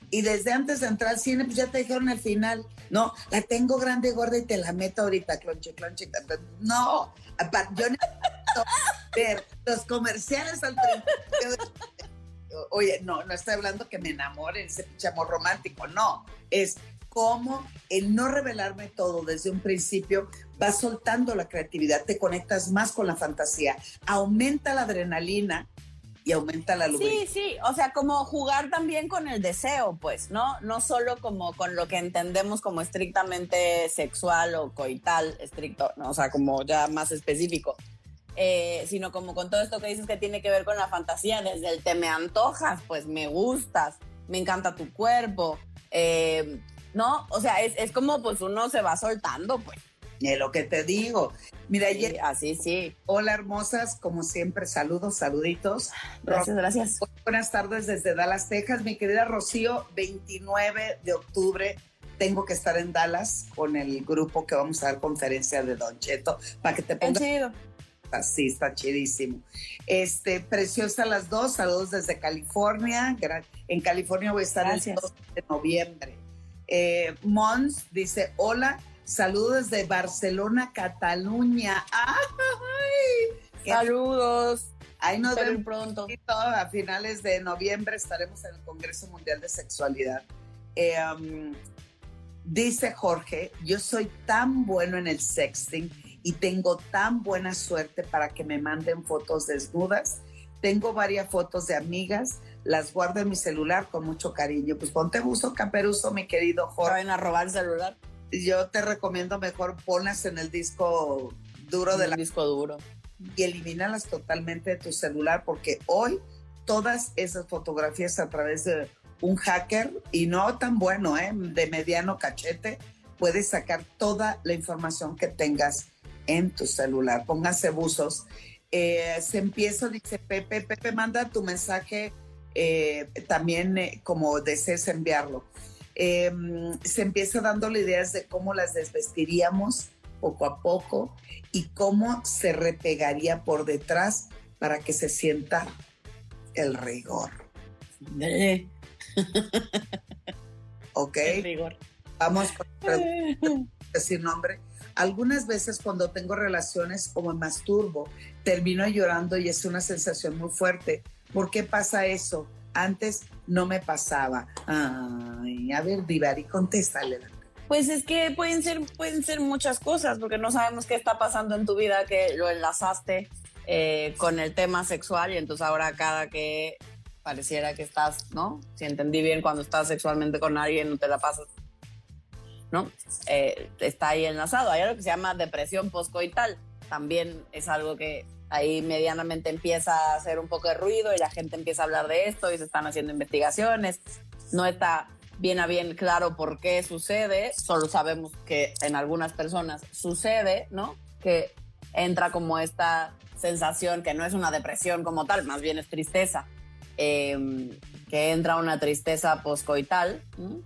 y desde antes de entrar al cine, pues ya te dijeron el final. No, la tengo grande, gorda y te la meto ahorita, clonche, clonche. No, yo necesito ver los comerciales al principio. Oye, no, no estoy hablando que me enamore ese amor romántico, no. Es cómo el no revelarme todo desde un principio va soltando la creatividad, te conectas más con la fantasía, aumenta la adrenalina y aumenta la lubricidad. Sí, sí, o sea, como jugar también con el deseo, pues, ¿no? No solo como con lo que entendemos como estrictamente sexual o coital, estricto, ¿no? o sea, como ya más específico, eh, sino como con todo esto que dices que tiene que ver con la fantasía, desde el te me antojas, pues me gustas, me encanta tu cuerpo, eh, ¿no? O sea, es, es como pues uno se va soltando, pues. Es lo que te digo. Mira, Sí, ayer, así sí. hola hermosas, como siempre, saludos, saluditos. Gracias, gracias. Buenas tardes desde Dallas, Texas. Mi querida Rocío, 29 de octubre tengo que estar en Dallas con el grupo que vamos a dar conferencia de Don Cheto para que te pongas chido. así, está chidísimo. Este, preciosa las dos, saludos desde California. En California voy a estar Gracias. el 2 de noviembre. Eh, Mons dice, hola, saludos desde Barcelona, Cataluña. ¡Ay! Saludos. Ahí nos vemos pronto. a finales de noviembre estaremos en el Congreso Mundial de Sexualidad. Eh, um, dice Jorge, yo soy tan bueno en el sexting y tengo tan buena suerte para que me manden fotos desnudas. Tengo varias fotos de amigas, las guardo en mi celular con mucho cariño. Pues ponte buzo, caperuso, mi querido Jorge. vayan a robar el celular. Yo te recomiendo mejor ponlas en el disco duro de Un la disco duro. y elimínalas totalmente de tu celular porque hoy todas esas fotografías a través de un hacker y no tan bueno, ¿eh? de mediano cachete, puedes sacar toda la información que tengas en tu celular. Pónganse buzos. Eh, se empieza, dice Pepe, Pepe manda tu mensaje eh, también eh, como desees enviarlo. Eh, se empieza dándole ideas de cómo las desvestiríamos poco a poco y cómo se repegaría por detrás para que se sienta el rigor. Eh, ¿Ok? rigor. Vamos con decir nombre. Algunas veces cuando tengo relaciones o me masturbo, termino llorando y es una sensación muy fuerte. ¿Por qué pasa eso? Antes no me pasaba. A ver, Divari, contéstale. Pues es que pueden ser, pueden ser muchas cosas, porque no sabemos qué está pasando en tu vida, que lo enlazaste eh, con el tema sexual y entonces ahora cada que pareciera que estás, ¿no? Si entendí bien, cuando estás sexualmente con alguien no te la pasas, ¿no? Eh, está ahí enlazado. Hay algo que se llama depresión postcoital. También es algo que ahí medianamente empieza a hacer un poco de ruido y la gente empieza a hablar de esto y se están haciendo investigaciones. No está bien a bien claro por qué sucede, solo sabemos que en algunas personas sucede, ¿no? Que entra como esta sensación que no es una depresión como tal, más bien es tristeza, eh, que entra una tristeza poscoital, ¿no?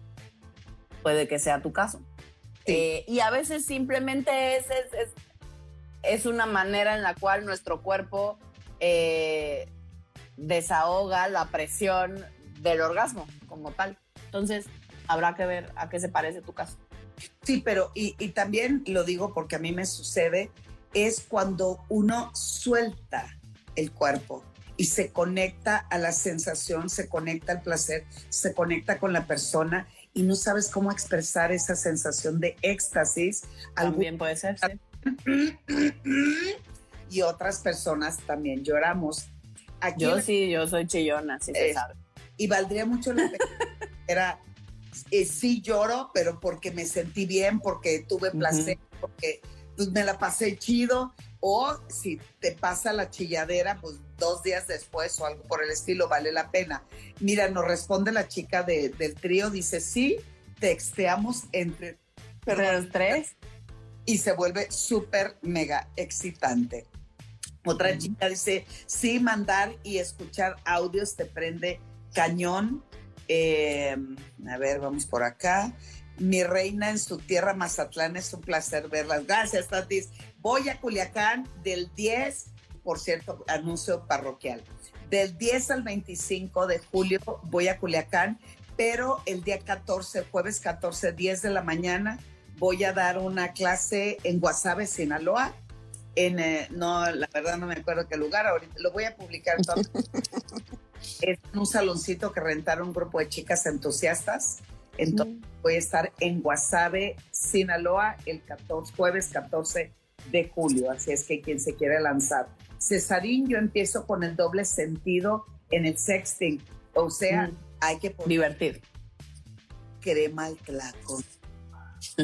puede que sea tu caso. Sí. Eh, y a veces simplemente es, es, es, es una manera en la cual nuestro cuerpo eh, desahoga la presión del orgasmo como tal. Entonces, habrá que ver a qué se parece tu caso. Sí, pero y, y también lo digo porque a mí me sucede, es cuando uno suelta el cuerpo y se conecta a la sensación, se conecta al placer, se conecta con la persona y no sabes cómo expresar esa sensación de éxtasis. Algún- También puede ser, sí. Y otras personas también lloramos. Aquí Yo sí, yo soy chillona, sí se Es- sabe. y valdría mucho la pena. Era, eh, sí lloro, pero porque me sentí bien, porque tuve placer, porque pues, me la pasé chido. O si te pasa la chilladera, pues dos días después o algo por el estilo, vale la pena. Mira, nos responde la chica de- del trío, dice, sí, texteamos entre... Pero los tres, y se vuelve súper mega excitante. Otra chica dice, sí, mandar y escuchar audios te prende cañón. Eh, a ver, vamos por acá. Mi reina en su tierra Mazatlán, es un placer verlas. Gracias, Tatis. Voy a Culiacán del 10, por cierto, anuncio parroquial. Del 10 al 25 de julio voy a Culiacán, pero el día 14, jueves 14, 10 de la mañana, voy a dar una clase en Guasave, Sinaloa. En, eh, no, la verdad no me acuerdo qué lugar, ahorita lo voy a publicar. todo. es un saloncito que rentaron un grupo de chicas entusiastas. Entonces, voy a estar en Guasave, Sinaloa, el 14, jueves 14 de julio. Así es que quien se quiere lanzar. Cesarín, yo empiezo con el doble sentido en el sexting. O sea, Mm. hay que poner Divertir. crema al tlaco.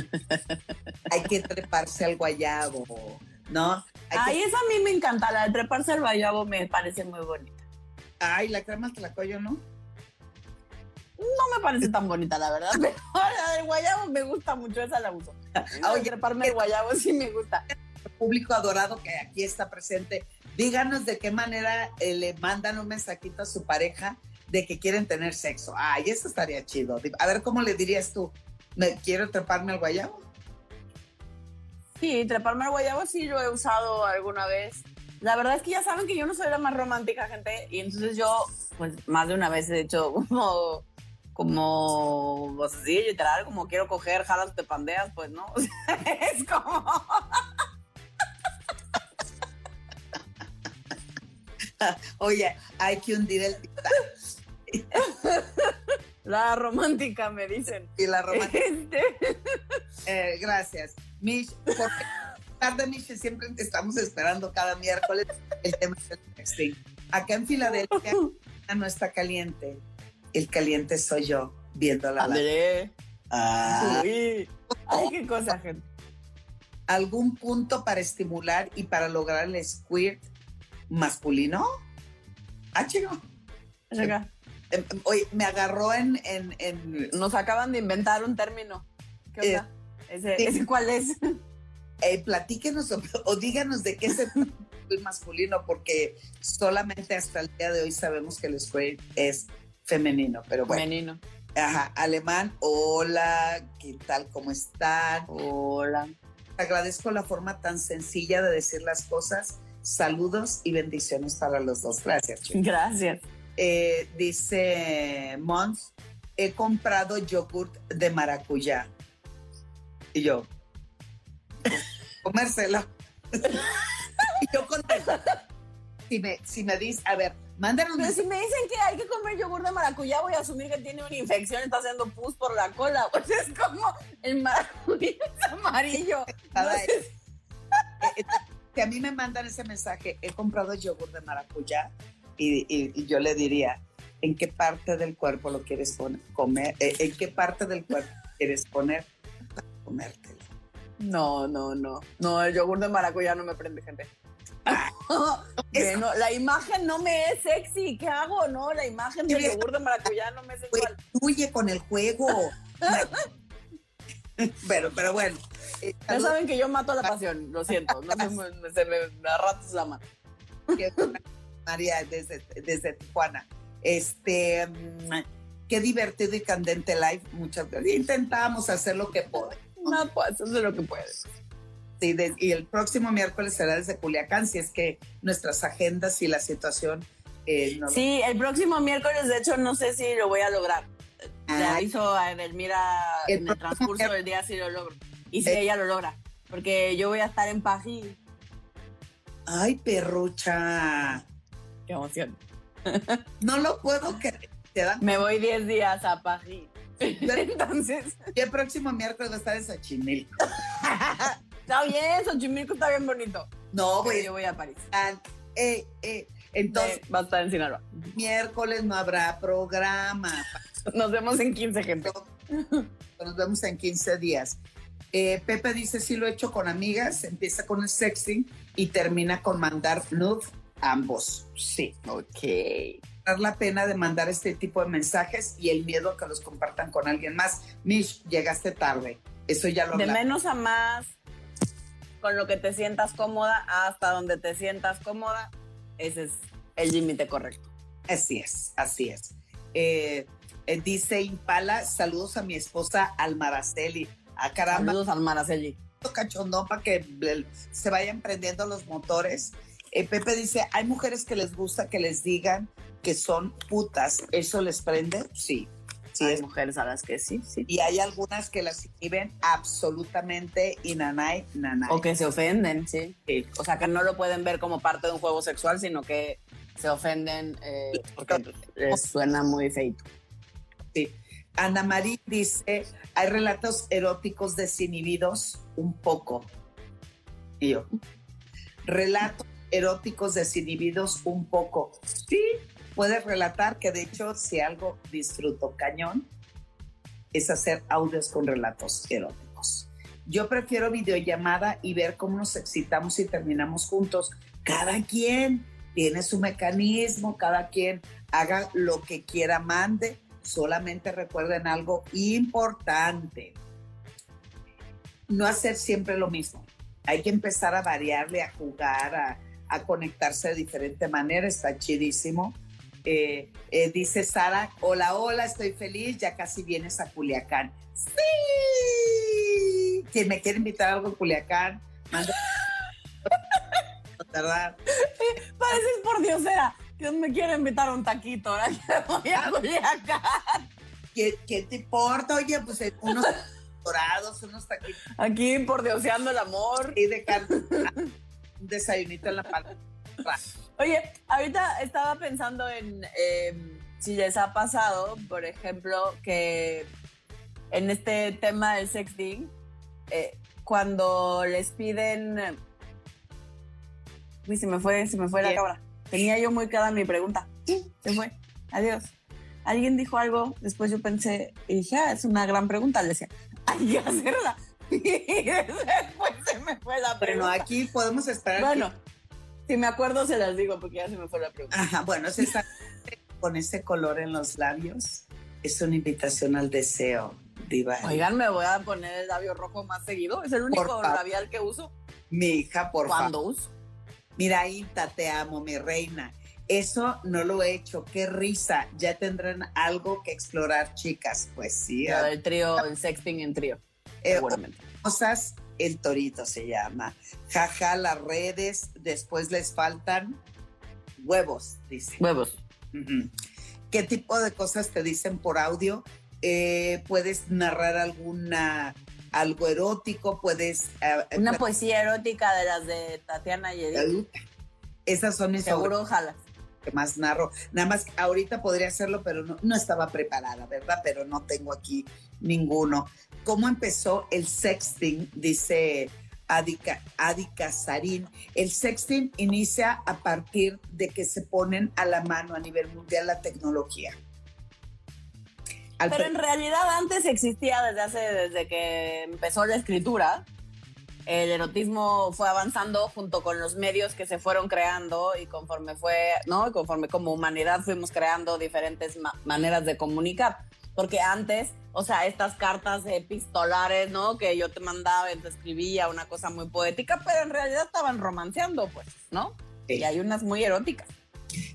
hay que treparse al guayabo, ¿no? Hay Ay, que- esa a mí me encanta. La de treparse al guayabo me parece muy bonita. Ay, la crema al tlacoyo, ¿no? No me parece tan bonita, la verdad. Pero la del guayabo me gusta mucho. Esa la uso. La Oye, treparme el guayabo sí me gusta. público adorado que aquí está presente, díganos de qué manera eh, le mandan un mensajito a su pareja de que quieren tener sexo. Ay, eso estaría chido. A ver, ¿cómo le dirías tú? ¿Me quiero treparme al guayabo? Sí, treparme al guayabo sí lo he usado alguna vez. La verdad es que ya saben que yo no soy la más romántica, gente, y entonces yo, pues, más de una vez he hecho como, como, pues sí, literal, como quiero coger, jalas, te pandeas, pues, ¿no? O sea, es como... Oye, hay que hundir el La romántica, me dicen. y la romántica. Este, Eh, gracias. Mish, por tarde, Mish, siempre te estamos esperando cada miércoles el tema del sexting. Acá en Filadelfia no está caliente. El caliente soy yo, viéndola. la- André. Ah. Uy. Ay, qué cosa, gente. ¿Algún punto para estimular y para lograr el squirt masculino? Ah, chico. Acá. Em, Oye, me agarró en, en, en Nos acaban de inventar un término. ¿Qué onda? ¿Ese, sí. ese cuál es? eh, platíquenos o, o díganos de qué se trata el masculino, porque solamente hasta el día de hoy sabemos que el squirt es femenino, pero bueno. Menino. Ajá, alemán, hola, ¿qué tal? ¿Cómo están? Hola. Agradezco la forma tan sencilla de decir las cosas. Saludos y bendiciones para los dos. Gracias, chicos. Gracias. Eh, dice Mons, he comprado yogurt de maracuyá. Y yo, comérselo. y yo contesto, si me, si me dices, a ver, mándanos Pero si me dicen que hay que comer yogur de maracuyá, voy a asumir que tiene una infección, está haciendo pus por la cola. Pues es como el maracuyá es amarillo. No sé eh, eh, si a mí me mandan ese mensaje, he comprado yogur de maracuyá, y, y- y yo le diría, ¿en qué parte del cuerpo lo quieres poner, comer? Eh, ¿En qué parte del cuerpo quieres poner para comértelo? No, no, no. No, el yogur de maracuyá no me prende, gente. Bueno, la imagen no me es sexy. ¿Qué hago? No, la imagen del yogur de maracuyá no me es sexual. fluye con el juego. pero, pero bueno. eh, Ya saben que yo mato la pasión, lo siento. No se me, se me a ratos la mano. María, desde, desde Tijuana. Este, mm, qué divertido y candente live. Muchas gracias. Intentamos hacer lo que podemos. No, pues, es lo que puedes. Sí, de- y el próximo miércoles será desde Culiacán, si es que nuestras agendas y la situación eh, no lo- Sí, el próximo miércoles, de hecho, no sé si lo voy a lograr. Le Ay, aviso a Edelmira El en el transcurso del día si lo logro. Y si Eh. ella lo logra. Porque yo voy a estar en París. ay, perrucha. Qué emoción. No lo puedo creer. Me voy 10 días a París. Entonces, y el próximo miércoles va a estar en Xochimilco. está bien, Xochimilco está bien bonito. No, güey. yo voy a París. Eh, eh, entonces, Va a estar en Sinaloa. miércoles no habrá programa. Nos vemos en 15, gente. Nos vemos en 15 días. Eh, Pepe dice, sí lo he hecho con amigas, empieza con el sexting y termina con mandar nude ambos. Sí. Ok. Dar la pena de mandar este tipo de mensajes y el miedo a que los compartan con alguien más. Mish, llegaste tarde. Eso ya lo De hablamos. menos a más, con lo que te sientas cómoda, hasta donde te sientas cómoda, ese es el límite correcto. Así es, así es. Eh, eh, dice Impala, saludos a mi esposa Almaraceli. A caramba, Saludos al Maraceli. cachondón para que se vayan prendiendo los motores. Eh, Pepe dice, hay mujeres que les gusta que les digan que son putas. ¿Eso les prende? Sí. Sí, Hay es- mujeres a las que sí, sí. y hay algunas que las inhiben absolutamente y nanay, nanay. O que se ofenden, sí. Sí. O sea, que no lo pueden ver como parte de un juego sexual, sino que se ofenden eh, porque les suena muy feito. Ana María dice, hay relatos eróticos desinhibidos, un poco. Y yo, relatos eróticos desinhibidos, un poco. Sí, puedes relatar que de hecho si algo disfruto cañón es hacer audios con relatos eróticos. Yo prefiero videollamada y ver cómo nos excitamos y terminamos juntos. Cada quien tiene su mecanismo, cada quien haga lo que quiera, mande. Solamente recuerden algo importante. No hacer siempre lo mismo. Hay que empezar a variarle, a jugar, a, a conectarse de diferente manera. Está chidísimo eh, eh, dice Sara, hola, hola, estoy feliz, ya casi vienes a Culiacán. Sí. Quien me quiere invitar a algo a Culiacán, manda. ¿Verdad? Pareces por Diosera. ¿Quién me quiere invitar a un taquito? Ahora voy a Culiacán. ¿Qué, ¿Qué, te importa? Oye, pues eh, unos dorados, unos taquitos. Aquí por Dioseando el amor. Y de un desayunito en la palma. Oye, ahorita estaba pensando en em, si les ha pasado, por ejemplo, que en este tema del sexting, eh, cuando les piden... Uy, se me fue, se me fue la cámara. Tenía yo muy clara mi pregunta. Se fue. Adiós. Alguien dijo algo, después yo pensé, y dije, ah, es una gran pregunta. Le decía, hay que hacerla. Y después se me fue la pregunta. Bueno, aquí podemos esperar. Bueno, si me acuerdo, se las digo porque ya se me fue la pregunta. Ajá, bueno, se con ese color en los labios. Es una invitación al deseo, Diva. Oigan, me voy a poner el labio rojo más seguido. Es el único labial que uso. Mi hija, por favor. ¿Cuándo uso? Mira, Inta, te amo, mi reina. Eso no lo he hecho. Qué risa. Ya tendrán algo que explorar, chicas. Pues sí. el trío, el sexting en trío. Eh, seguramente. Cosas el torito se llama. Jaja, las redes, después les faltan huevos, dice. Huevos. ¿Qué tipo de cosas te dicen por audio? Eh, puedes narrar alguna algo erótico, puedes... Eh, Una poesía erótica de las de Tatiana y Edith. Esas son mis Seguro, ojalá. Que más narro. Nada más ahorita podría hacerlo, pero no, no estaba preparada, ¿verdad? Pero no tengo aquí ninguno cómo empezó el sexting, dice Adika Sarin. El sexting inicia a partir de que se ponen a la mano a nivel mundial la tecnología. Pero en realidad antes existía desde hace, desde que empezó la escritura. El erotismo fue avanzando junto con los medios que se fueron creando y conforme fue, ¿no? conforme como humanidad fuimos creando diferentes maneras de comunicar. Porque antes o sea, estas cartas epistolares, ¿no? Que yo te mandaba y te escribía una cosa muy poética, pero en realidad estaban romanceando, pues, ¿no? Y hay unas muy eróticas.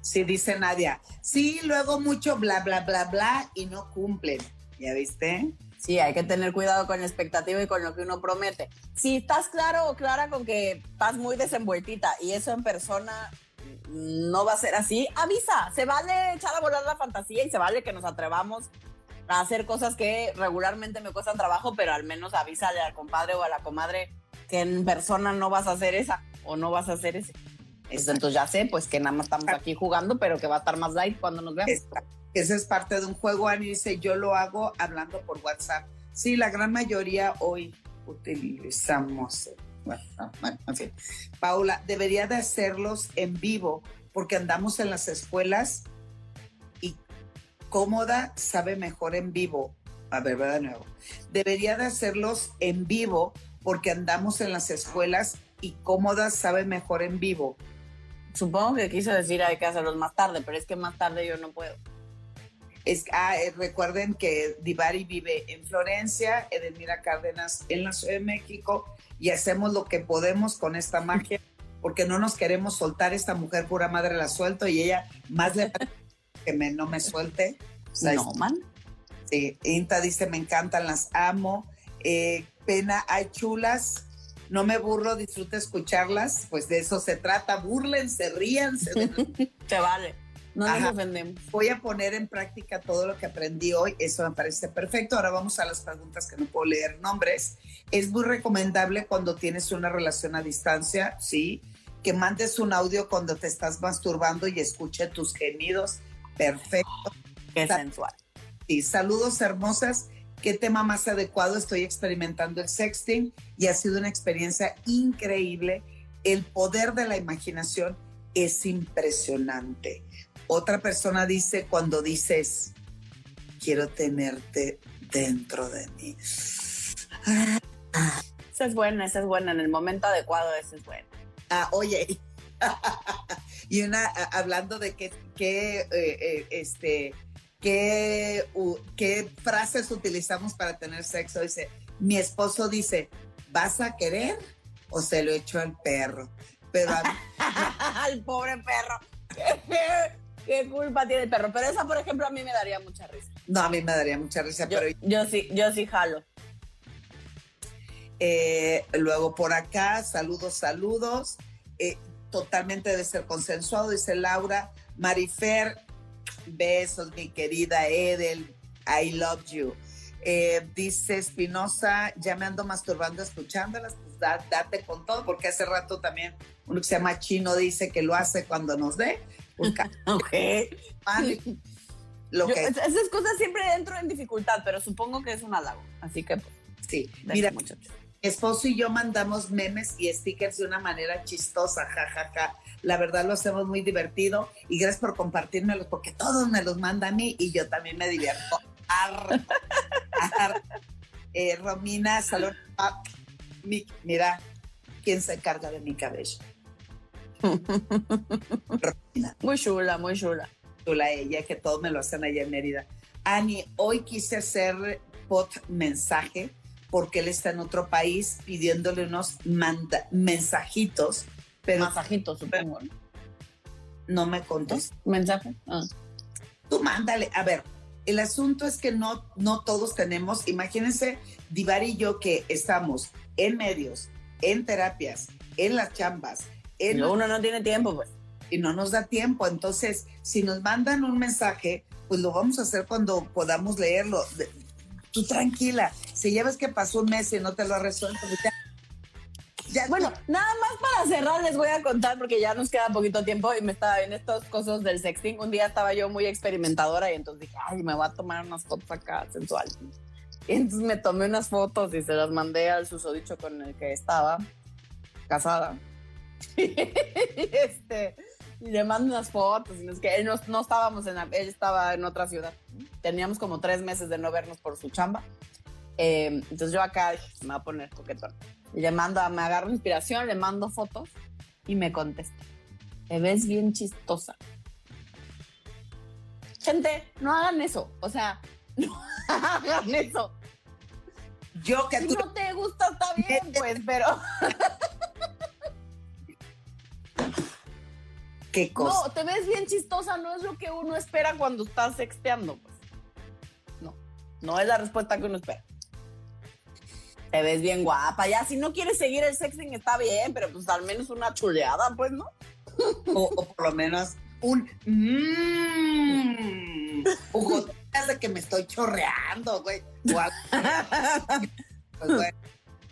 Sí, dice Nadia. Sí, luego mucho bla, bla, bla, bla y no cumplen. ¿Ya viste? Sí, hay que tener cuidado con la expectativa y con lo que uno promete. Si estás claro o clara con que estás muy desenvueltita y eso en persona no va a ser así, avisa. Se vale echar a volar la fantasía y se vale que nos atrevamos a hacer cosas que regularmente me cuestan trabajo, pero al menos avísale al compadre o a la comadre que en persona no vas a hacer esa o no vas a hacer ese. Entonces ya sé, pues que nada más estamos aquí jugando, pero que va a estar más light cuando nos veamos. Esa es parte de un juego, Ani dice, yo lo hago hablando por WhatsApp. Sí, la gran mayoría hoy utilizamos. Bueno, en fin. Paula, debería de hacerlos en vivo porque andamos en las escuelas cómoda sabe mejor en vivo. A ver, de nuevo. Debería de hacerlos en vivo porque andamos en las escuelas y cómoda sabe mejor en vivo. Supongo que quiso decir hay que hacerlos más tarde, pero es que más tarde yo no puedo. Es, ah, eh, recuerden que Divari vive en Florencia, Edelmira Cárdenas en la Ciudad de México y hacemos lo que podemos con esta magia porque no nos queremos soltar. Esta mujer pura madre la suelto y ella más le que me, no me suelte. no, man. Sí, Inta dice, me encantan, las amo. Eh, pena, hay chulas. No me burlo, disfruto escucharlas. Pues de eso se trata. Burlense, ríanse. Te vale. No nos ofendemos. Voy a poner en práctica todo lo que aprendí hoy. Eso me parece perfecto. Ahora vamos a las preguntas que no puedo leer nombres. Es muy recomendable cuando tienes una relación a distancia, sí, que mandes un audio cuando te estás masturbando y escuche tus gemidos Perfecto. Qué sensual. Sí, saludos hermosas. ¿Qué tema más adecuado? Estoy experimentando el sexting y ha sido una experiencia increíble. El poder de la imaginación es impresionante. Otra persona dice cuando dices, quiero tenerte dentro de mí. Esa es buena, esa es buena. En el momento adecuado, esa es buena. Ah, oye, y una, hablando de qué, qué, eh, este, qué, qué frases utilizamos para tener sexo, dice, mi esposo dice, ¿vas a querer o se lo echo al perro? Pero al pobre perro. ¿Qué, culpa tiene el perro? Pero esa, por ejemplo, a mí me daría mucha risa. No, a mí me daría mucha risa, yo, pero... Yo sí, yo sí jalo. Eh, luego por acá, saludos, saludos. Eh, totalmente debe ser consensuado, dice Laura. Marifer, besos, mi querida Edel, I love you. Eh, dice Espinosa, ya me ando masturbando escuchándolas, pues date con todo, porque hace rato también uno que se llama Chino dice que lo hace cuando nos dé. Ok. Lo que... Esas cosas siempre entro en dificultad, pero supongo que es un halago, así que... Pues, sí, mira, muchachos esposo y yo mandamos memes y stickers de una manera chistosa, jajaja. Ja, ja. La verdad lo hacemos muy divertido y gracias por compartírmelos porque todos me los mandan a mí y yo también me divierto. Eh, Romina, salud. Ah, mira, ¿quién se carga de mi cabello? Muy chula, muy chula. Chula ella, que todos me lo hacen allá en Mérida. Ani, hoy quise hacer pot mensaje porque él está en otro país pidiéndole unos mensajitos. Pero Mensajitos, supongo. No me contestó. ¿Mensaje? Ah. Tú mándale. A ver, el asunto es que no, no todos tenemos, imagínense, Divar y yo que estamos en medios, en terapias, en las chambas. En uno no tiene tiempo, pues. Y no nos da tiempo. Entonces, si nos mandan un mensaje, pues lo vamos a hacer cuando podamos leerlo tú tranquila, si ya ves que pasó un mes y no te lo ha resuelto, pues ya, bueno, nada más para cerrar les voy a contar porque ya nos queda poquito tiempo y me estaba en estas cosas del sexting. Un día estaba yo muy experimentadora y entonces dije, ay, me voy a tomar unas fotos acá sensuales. Y entonces me tomé unas fotos y se las mandé al susodicho con el que estaba casada. Y este, y le mando unas fotos, y es que él no, estábamos en, él estaba en otra ciudad. Teníamos como tres meses de no vernos por su chamba. Eh, entonces yo acá me voy a poner coquetón. Y le mando, me agarro inspiración, le mando fotos y me contesta. Te ves bien chistosa. Gente, no hagan eso. O sea, no hagan eso. Yo que si tú... no te gusta, está bien, pues, pero. ¿Qué cosa? No, te ves bien chistosa, no es lo que uno espera cuando estás sexteando, pues. No, no es la respuesta que uno espera. Te ves bien guapa, ya si no quieres seguir el sexting está bien, pero pues al menos una chuleada, pues, ¿no? O, por lo menos un mmm, de que me estoy chorreando, güey. Pues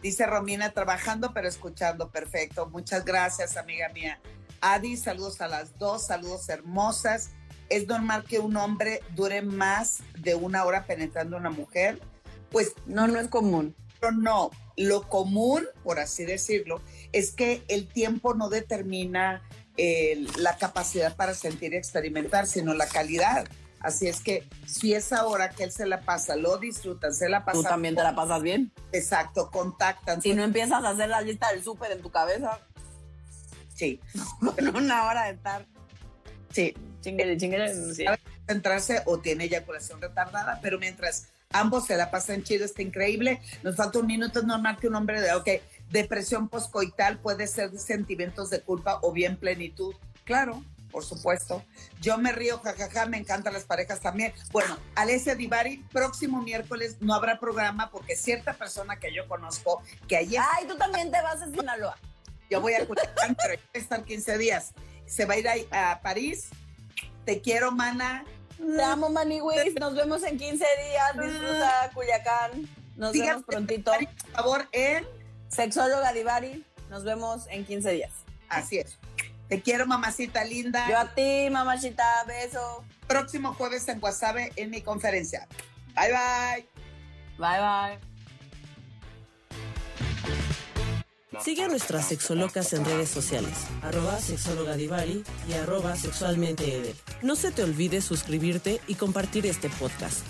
dice Romina, trabajando pero escuchando, perfecto. Muchas gracias, amiga mía. Adi, saludos a las dos, saludos hermosas. ¿Es normal que un hombre dure más de una hora penetrando a una mujer? Pues no, no es común. Pero no, lo común, por así decirlo, es que el tiempo no determina eh, la capacidad para sentir y experimentar, sino la calidad. Así es que si esa hora que él se la pasa, lo disfrutan, se la pasa. Tú también te la pasas bien. Exacto, contactan. Si no empiezas a hacer la lista del súper en tu cabeza. Sí. una hora de estar. Sí. Chinguele, chinguele. Sí. Centrarse o tiene eyaculación retardada, pero mientras ambos se la pasan chido, está increíble. Nos falta un minuto, es normal que un hombre de, ok, depresión poscoital puede ser sentimientos de culpa o bien plenitud. Claro, por supuesto. Yo me río, jajaja, me encantan las parejas también. Bueno, Alessia Divari, próximo miércoles no habrá programa porque cierta persona que yo conozco que ayer... Ay, tú también te vas a Sinaloa. Yo voy a Culiacán, pero voy a estar 15 días. Se va a ir a, París. Te quiero, mana. Te amo, Maniwis. Nos vemos en 15 días. Disfruta Culiacán. Nos vemos prontito. Por favor, en Sexóloga Divari. Nos vemos en 15 días. Así es. Te quiero, mamacita linda. Yo a ti, mamacita. Beso. Próximo jueves en Guasave en mi conferencia. Bye bye. Bye bye. Sigue a nuestras sexolocas en redes sociales, arroba sexóloga Divari y arroba sexualmente. No se te olvide suscribirte y compartir este podcast.